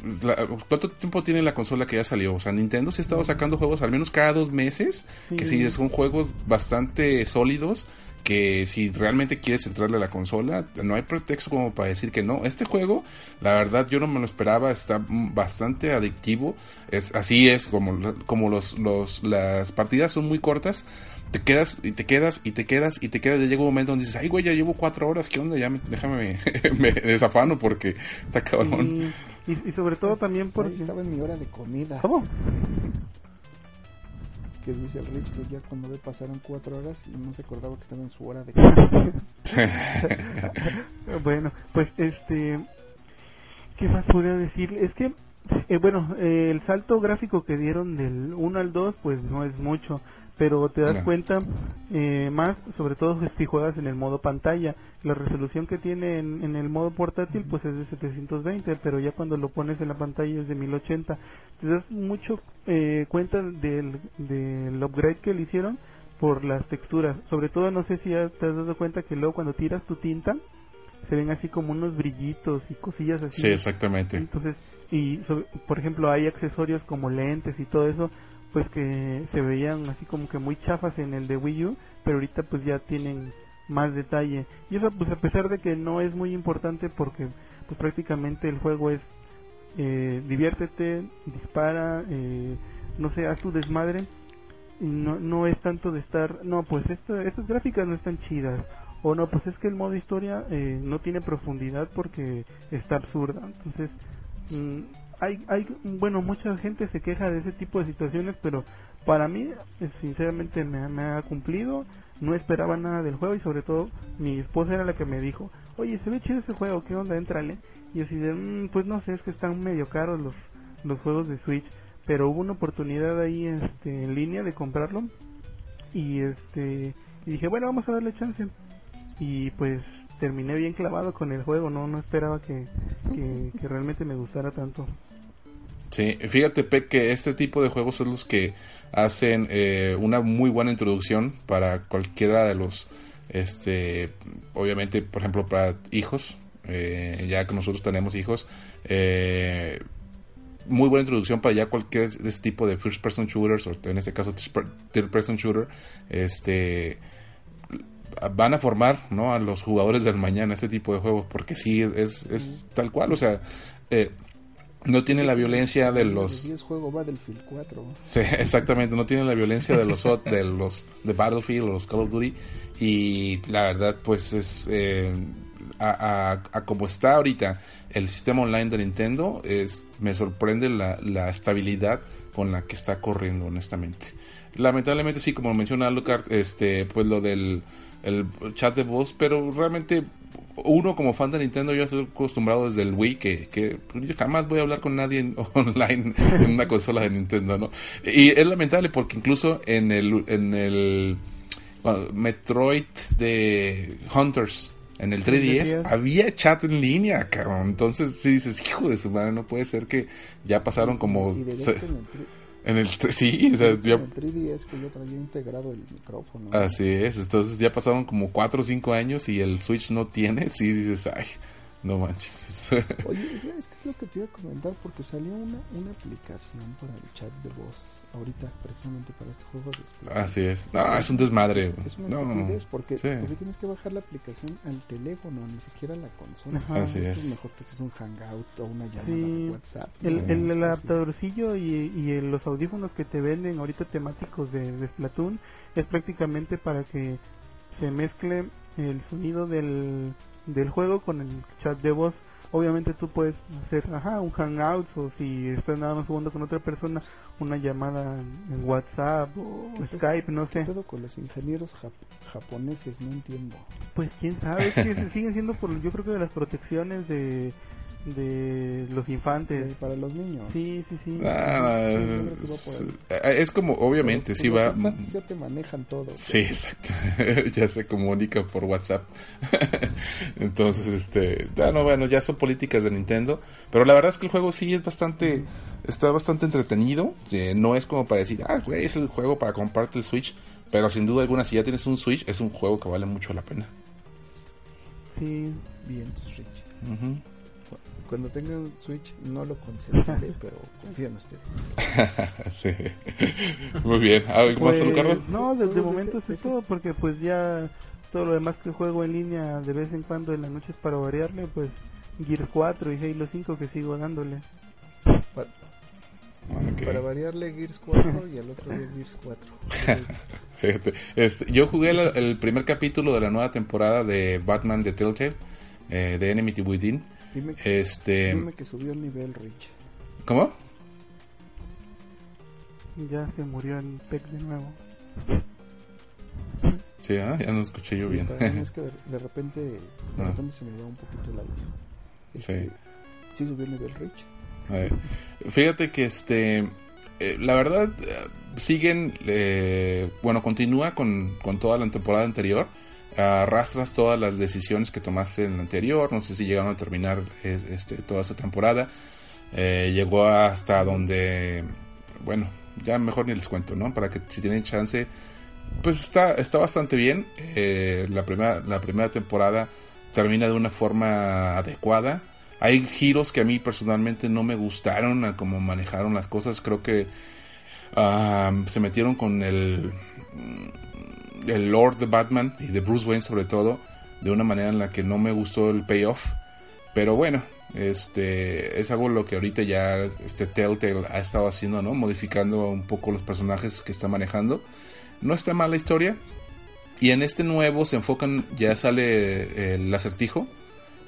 ¿cuánto tiempo tiene la consola que ya salió? O sea, Nintendo se ha estado sacando juegos al menos cada dos meses, que sí son juegos bastante sólidos que si realmente quieres entrarle a la consola, no hay pretexto como para decir que no. Este juego, la verdad, yo no me lo esperaba, está bastante adictivo. Es, así es, como, como los, los, las partidas son muy cortas, te quedas y te quedas y te quedas y te quedas. Ya llega un momento donde dices, ay, güey, ya llevo cuatro horas, ¿qué onda? Ya déjame, me, desafano porque está cabrón. Y, y, sobre todo también porque... estaba en mi hora de comida. ¿Cómo? Que dice el Rich que ya cuando ve pasaron cuatro horas y no se acordaba que estaba en su hora de bueno, pues este, ¿qué más podría decir? Es que, eh, bueno, eh, el salto gráfico que dieron del 1 al 2 pues no es mucho, pero te das cuenta eh, más, sobre todo si juegas en el modo pantalla. La resolución que tiene en, el modo portátil pues es de 720, pero ya cuando lo pones en la pantalla es de 1080. Te das mucho eh, cuenta del, del upgrade que le hicieron por las texturas. Sobre todo no sé si ya te has dado cuenta que luego cuando tiras tu tinta se ven así como unos brillitos y cosillas así. Sí, exactamente. Entonces, y por ejemplo hay accesorios como lentes y todo eso pues que se veían así como que muy chafas en el de Wii U, pero ahorita pues ya tienen más detalle. Y eso pues a pesar de que no es muy importante porque pues prácticamente el juego es eh, diviértete, dispara, eh, no sé, haz tu desmadre. Y no, no es tanto de estar, no, pues esto, estas gráficas no están chidas. O no, pues es que el modo historia eh, no tiene profundidad porque está absurda. Entonces, mm, hay, hay, bueno, mucha gente se queja de ese tipo de situaciones, pero para mí, eh, sinceramente, me, ha cumplido. No esperaba nada del juego y sobre todo mi esposa era la que me dijo, oye, se ve chido ese juego, ¿qué onda? Entrale. Y así de, mm, pues no sé, es que están medio caros los, los juegos de Switch, pero hubo una oportunidad ahí este, en línea de comprarlo y este y dije, bueno, vamos a darle chance. Y pues terminé bien clavado con el juego, no no esperaba que, que, realmente me gustara tanto. Sí, fíjate Pe, que este tipo de juegos son los que hacen eh, una muy buena introducción para cualquiera de los, este, obviamente, por ejemplo, para hijos, eh, ya que nosotros tenemos hijos, eh, muy buena introducción para ya cualquier de este tipo de first person shooters o en este caso third person shooter, este van a formar ¿no? a los jugadores del mañana este tipo de juegos, porque sí, es, es tal cual, o sea, eh, no tiene la violencia de los... Es juego Battlefield 4. Sí, exactamente, no tiene la violencia de los de los de Battlefield o los Call of Duty y la verdad pues es... Eh, a, a, como está ahorita el sistema online de Nintendo, es, me sorprende la, la estabilidad con la que está corriendo, honestamente. Lamentablemente sí, como menciona Lucas, este, pues lo del el chat de voz, pero realmente uno como fan de Nintendo yo estoy acostumbrado desde el Wii que, que yo jamás voy a hablar con nadie online en una consola de Nintendo, ¿no? Y es lamentable porque incluso en el en el Metroid de Hunters en el 3DS había chat en línea, cabrón. Entonces sí dices, hijo de su madre, no puede ser que ya pasaron como en el sí, o sea, en el 3DS que yo traía integrado el micrófono. Así es, entonces ya pasaron como 4 o 5 años y el Switch no tiene, sí dices, ay, No manches. Oye, es, es que es lo que te iba a comentar porque salió una, una aplicación para el chat de voz ahorita, precisamente para este juego de Splatoon. Así es. No, es un desmadre. Es una No, porque, sí. porque tienes que bajar la aplicación al teléfono, ni siquiera a la consola. Ajá. Así Entonces es. mejor te haces un hangout o una llamada Sí. de WhatsApp. El, Sí. el, el adaptadorcillo y, y el- los audífonos que te venden ahorita temáticos de, de Splatoon es prácticamente para que se mezcle el sonido del, del juego con el chat de voz. Obviamente tú puedes hacer ajá, un hangout o si estás nada más jugando con otra persona, una llamada en WhatsApp o Skype, no ¿Qué sé. pedo con los ingenieros jap- japoneses? No entiendo. Pues quién sabe, es que se siguen siendo por yo creo que de las protecciones de, de los infantes. Para los niños. Sí, sí, sí. Ah, Sí, es, como, obviamente, Pero, sí va. Los infantes ya te manejan todo. Sí, exacto. ya se comunica por WhatsApp. Entonces, este, ah, no, bueno, ya son políticas de Nintendo, pero la verdad es que el juego sí es bastante, está bastante entretenido. Eh, no es como para decir, ah, güey, es el juego para comprarte el Switch, pero sin duda alguna, si ya tienes un Switch, es un juego que vale mucho la pena. Sí, Bien, Rich. Ujú. Cuando tengan Switch no lo consideraré, pero confío en ustedes. sí. Muy bien. ¿Algo más, Pues, Ricardo? No, desde de momento es todo, porque pues ya todo lo demás que juego en línea de vez en cuando en las noches para variarle, pues Gear 4 y Halo 5 que sigo dándole. Para, Ok. para variarle Gears 4 y al otro día Gears 4. Fíjate, este, yo jugué la- el primer capítulo de la nueva temporada de Batman de Telltale, eh, de Enemy Within. Dime, que- Este, dime que subió el nivel, Rich. ¿Cómo? Ya se murió el PEC de nuevo. Sí, ah, ya no escuché yo Sí, bien. para mí es que de, de repente, de Ah. repente se me va un poquito el audio. Sí. Este, ¿Sí subió el nivel, Rich? Eh, Fíjate que este, eh, la verdad, eh, siguen, eh, bueno, continúa con, con toda la temporada anterior. Arrastras todas las decisiones que tomaste en la anterior. No sé si llegaron a terminar es- este, toda esa temporada. Eh, llegó hasta donde, bueno, ya mejor ni les cuento, ¿no? Para que si tienen chance, pues está, está bastante bien. Eh, la, primera, la primera temporada termina de una forma adecuada. Hay giros que a mí personalmente no me gustaron a cómo manejaron las cosas. Creo que ah, se metieron con el, el Lord de Batman y de Bruce Wayne sobre todo de una manera en la que no me gustó el payoff. Pero bueno, este es algo lo que ahorita ya este Telltale ha estado haciendo, ¿no? Modificando un poco los personajes que está manejando. No está mal la historia. Y en este nuevo se enfocan, ya sale el acertijo.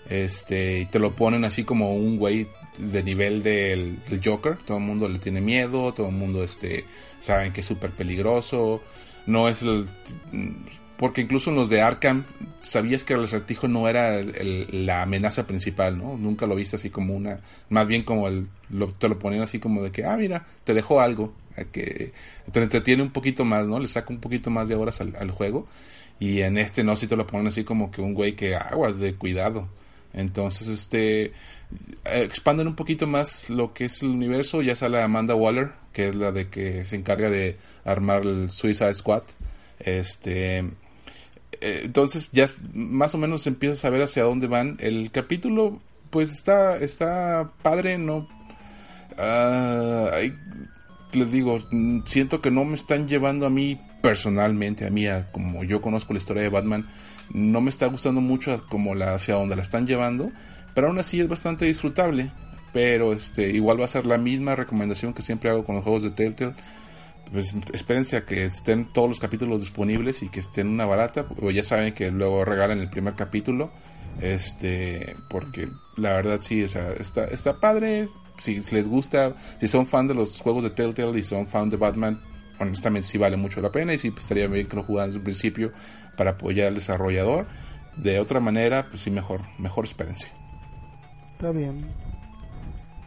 Este, y te lo ponen así como un güey de nivel del, del Joker. Todo el mundo le tiene miedo, todo el mundo este, saben que es súper peligroso. No es el. Porque incluso en los de Arkham, sabías que el acertijo no era el- la amenaza principal, ¿no? Nunca lo viste así como una. Más bien como el. lo- te lo ponían así como de que, ah, mira, te dejó algo. Que te entretiene un poquito más, ¿no? Le saca un poquito más de horas al, al juego. Y en este no, si te lo ponen así como que un güey que aguas de cuidado. Entonces, este. eh, Expanden un poquito más lo que es el universo. Ya sale Amanda Waller, que es la de que se encarga de armar el Suicide Squad. Este. eh, Entonces ya más o menos empiezas a ver hacia dónde van. El capítulo, pues está, está padre, no. Ah, les digo, siento que no me están llevando a mí personalmente, a mí, a como yo conozco la historia de Batman, no me está gustando mucho como la, hacia donde la están llevando, pero aún así es bastante disfrutable. Pero este, igual va a ser la misma recomendación que siempre hago con los juegos de Telltale. Pues espérense a que estén todos los capítulos disponibles y que estén una barata, o ya saben que luego regalan el primer capítulo. Este, porque la verdad sí, está, está padre. Si les gusta, si son fan de los juegos de Telltale y son fan de Batman, honestamente sí vale mucho la pena y sí pues, estaría bien que lo jugaran desde un principio para apoyar al desarrollador. De otra manera, pues sí, mejor, mejor espérense. Está bien.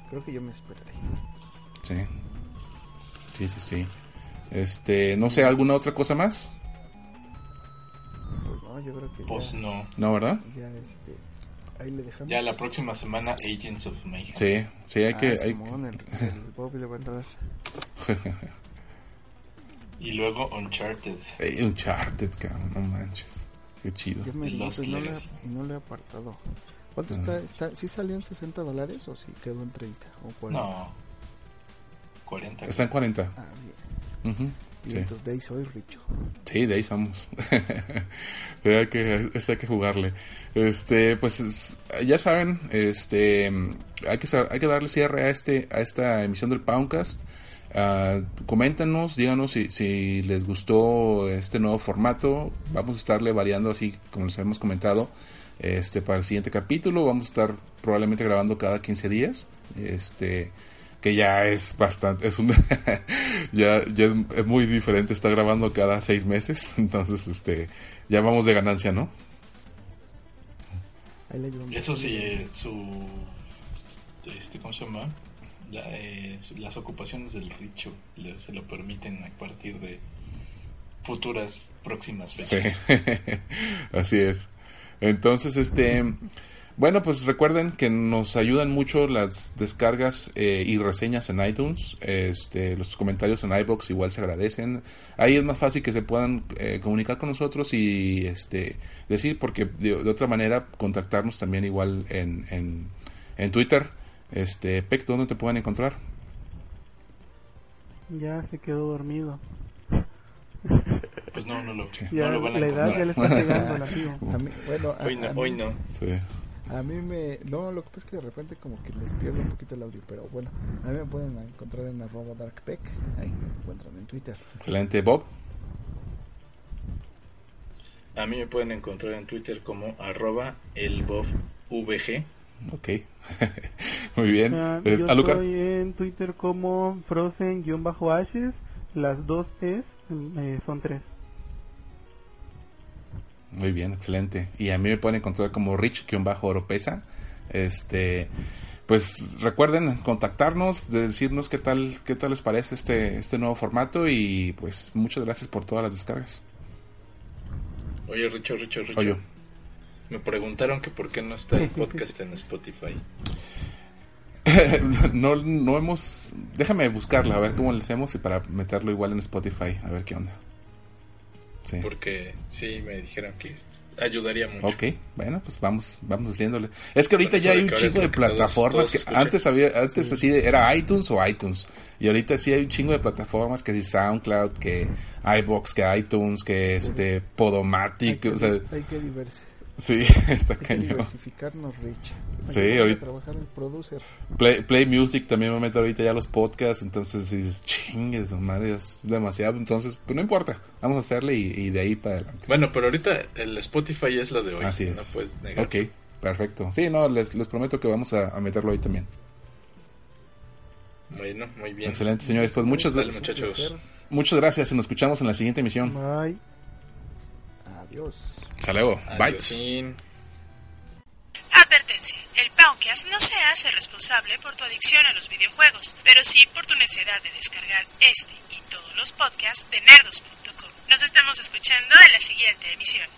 Creo que yo me esperaré. Sí. Sí, sí, sí. Este, no sé, ¿alguna otra cosa más? Pues no, yo creo que Pues ya, no. No, ¿verdad? ya, este, ahí le dejamos. Ya la próxima semana Agents of Mayhem. Sí, sí, hay Ah, que... hay Simón, el, el Bob le va a entrar. Y luego Uncharted. Ey, Uncharted, cabrón, no manches. Qué chido. Yo me The di, Lost pues, no le, y no le he apartado. ¿Cuánto está, está? ¿Sí salió en 60 dólares o sí quedó en 30 o 40? No. 40. Está en 40. Ah, bien. Ujú, Y sí. entonces de ahí soy rico. Sí, de ahí somos. hay que, hay que jugarle. Este, pues es- ya saben, este, hay que hay que darle cierre a este a esta emisión del Poundcast. Ah, coméntenos, díganos si, si les gustó este nuevo formato. Vamos a estarle variando así como les hemos comentado. Este para el siguiente capítulo vamos a estar probablemente grabando cada 15 días. Este que ya es bastante, es un, ya, ya es muy diferente estar grabando cada seis meses, entonces este, ya vamos de ganancia, ¿no? Eso sí, eh, su. Este, ¿Cómo se llama? La, eh, las ocupaciones del Richo le- se lo permiten a partir de futuras próximas Sí, fechas. así es. Entonces, este, bueno, pues recuerden que nos ayudan mucho las descargas eh, y reseñas en iTunes. Este, los comentarios en iBox igual se agradecen. Ahí es más fácil que se puedan eh, comunicar con nosotros y este decir, porque de, de otra manera contactarnos también igual en, en, en Twitter. Este, Pec, ¿dónde te pueden encontrar? Ya se quedó dormido. Pues no, no lo, Ya no lo van a la edad ya le encontrar. está pegando al amigo. A mí, bueno, a, Hoy no, a hoy no. Sí. A mí me... No, lo que pasa es que de repente como que les pierdo un poquito el audio, pero bueno, a mí me pueden encontrar en arroba darkpeck, ahí me encuentran en Twitter. Excelente, Bob. A mí me pueden encontrar en Twitter como arroba elbovvg. Ok. Muy bien. Ah, Es- yo Alucard. estoy en Twitter como Frozen-Ashes. Las dos es, eh, son tres. Muy bien, excelente. Y a mí me pueden encontrar como Rich-Oropesa. Este, pues recuerden contactarnos, de decirnos qué tal, qué tal les parece este, este nuevo formato y pues muchas gracias por todas las descargas. Oye, Richo, Richo, Richo. Oye. Me preguntaron que por qué no está el podcast en Spotify. no, no hemos, déjame buscarla, a ver cómo le hacemos y para meterlo igual en Spotify, a ver qué onda. Sí. Porque sí, me dijeron que ayudaría mucho. Ok, bueno, pues vamos, vamos haciéndole. Es que ahorita ya hay un chingo de todos- plataformas todos que antes había, antes así de- era iTunes o iTunes. Y ahorita sí hay un chingo de plataformas que si SoundCloud, que iBox, que iTunes, que este Hay Podomatic, que, o sea, hay que diversi- sí, está hay que cañón. diversificarnos, Rich. Hay Sí, que ahorita- trabajar el producer. Play, Play Music también me meto ahorita ya los podcasts, entonces dices, chingues, madre, es demasiado, entonces, pues no importa, vamos a hacerle y, y de ahí para adelante. Bueno, pero ahorita el Spotify es lo de hoy. Así No es. puedes negar. Ok, perfecto. Sí, no, les, les prometo que vamos a, a meterlo ahí también. Bueno, muy bien. Excelente, señores. Pues muchas, Dale, muchachos. muchas gracias y nos escuchamos en la siguiente emisión. Bye. Adiós. Hasta luego. Adiosín. Advertencia. El Pauncast no se hace responsable por tu adicción a los videojuegos, pero sí por tu necesidad de descargar este y todos los podcasts de nerdos.com. Nos estamos escuchando en la siguiente emisión.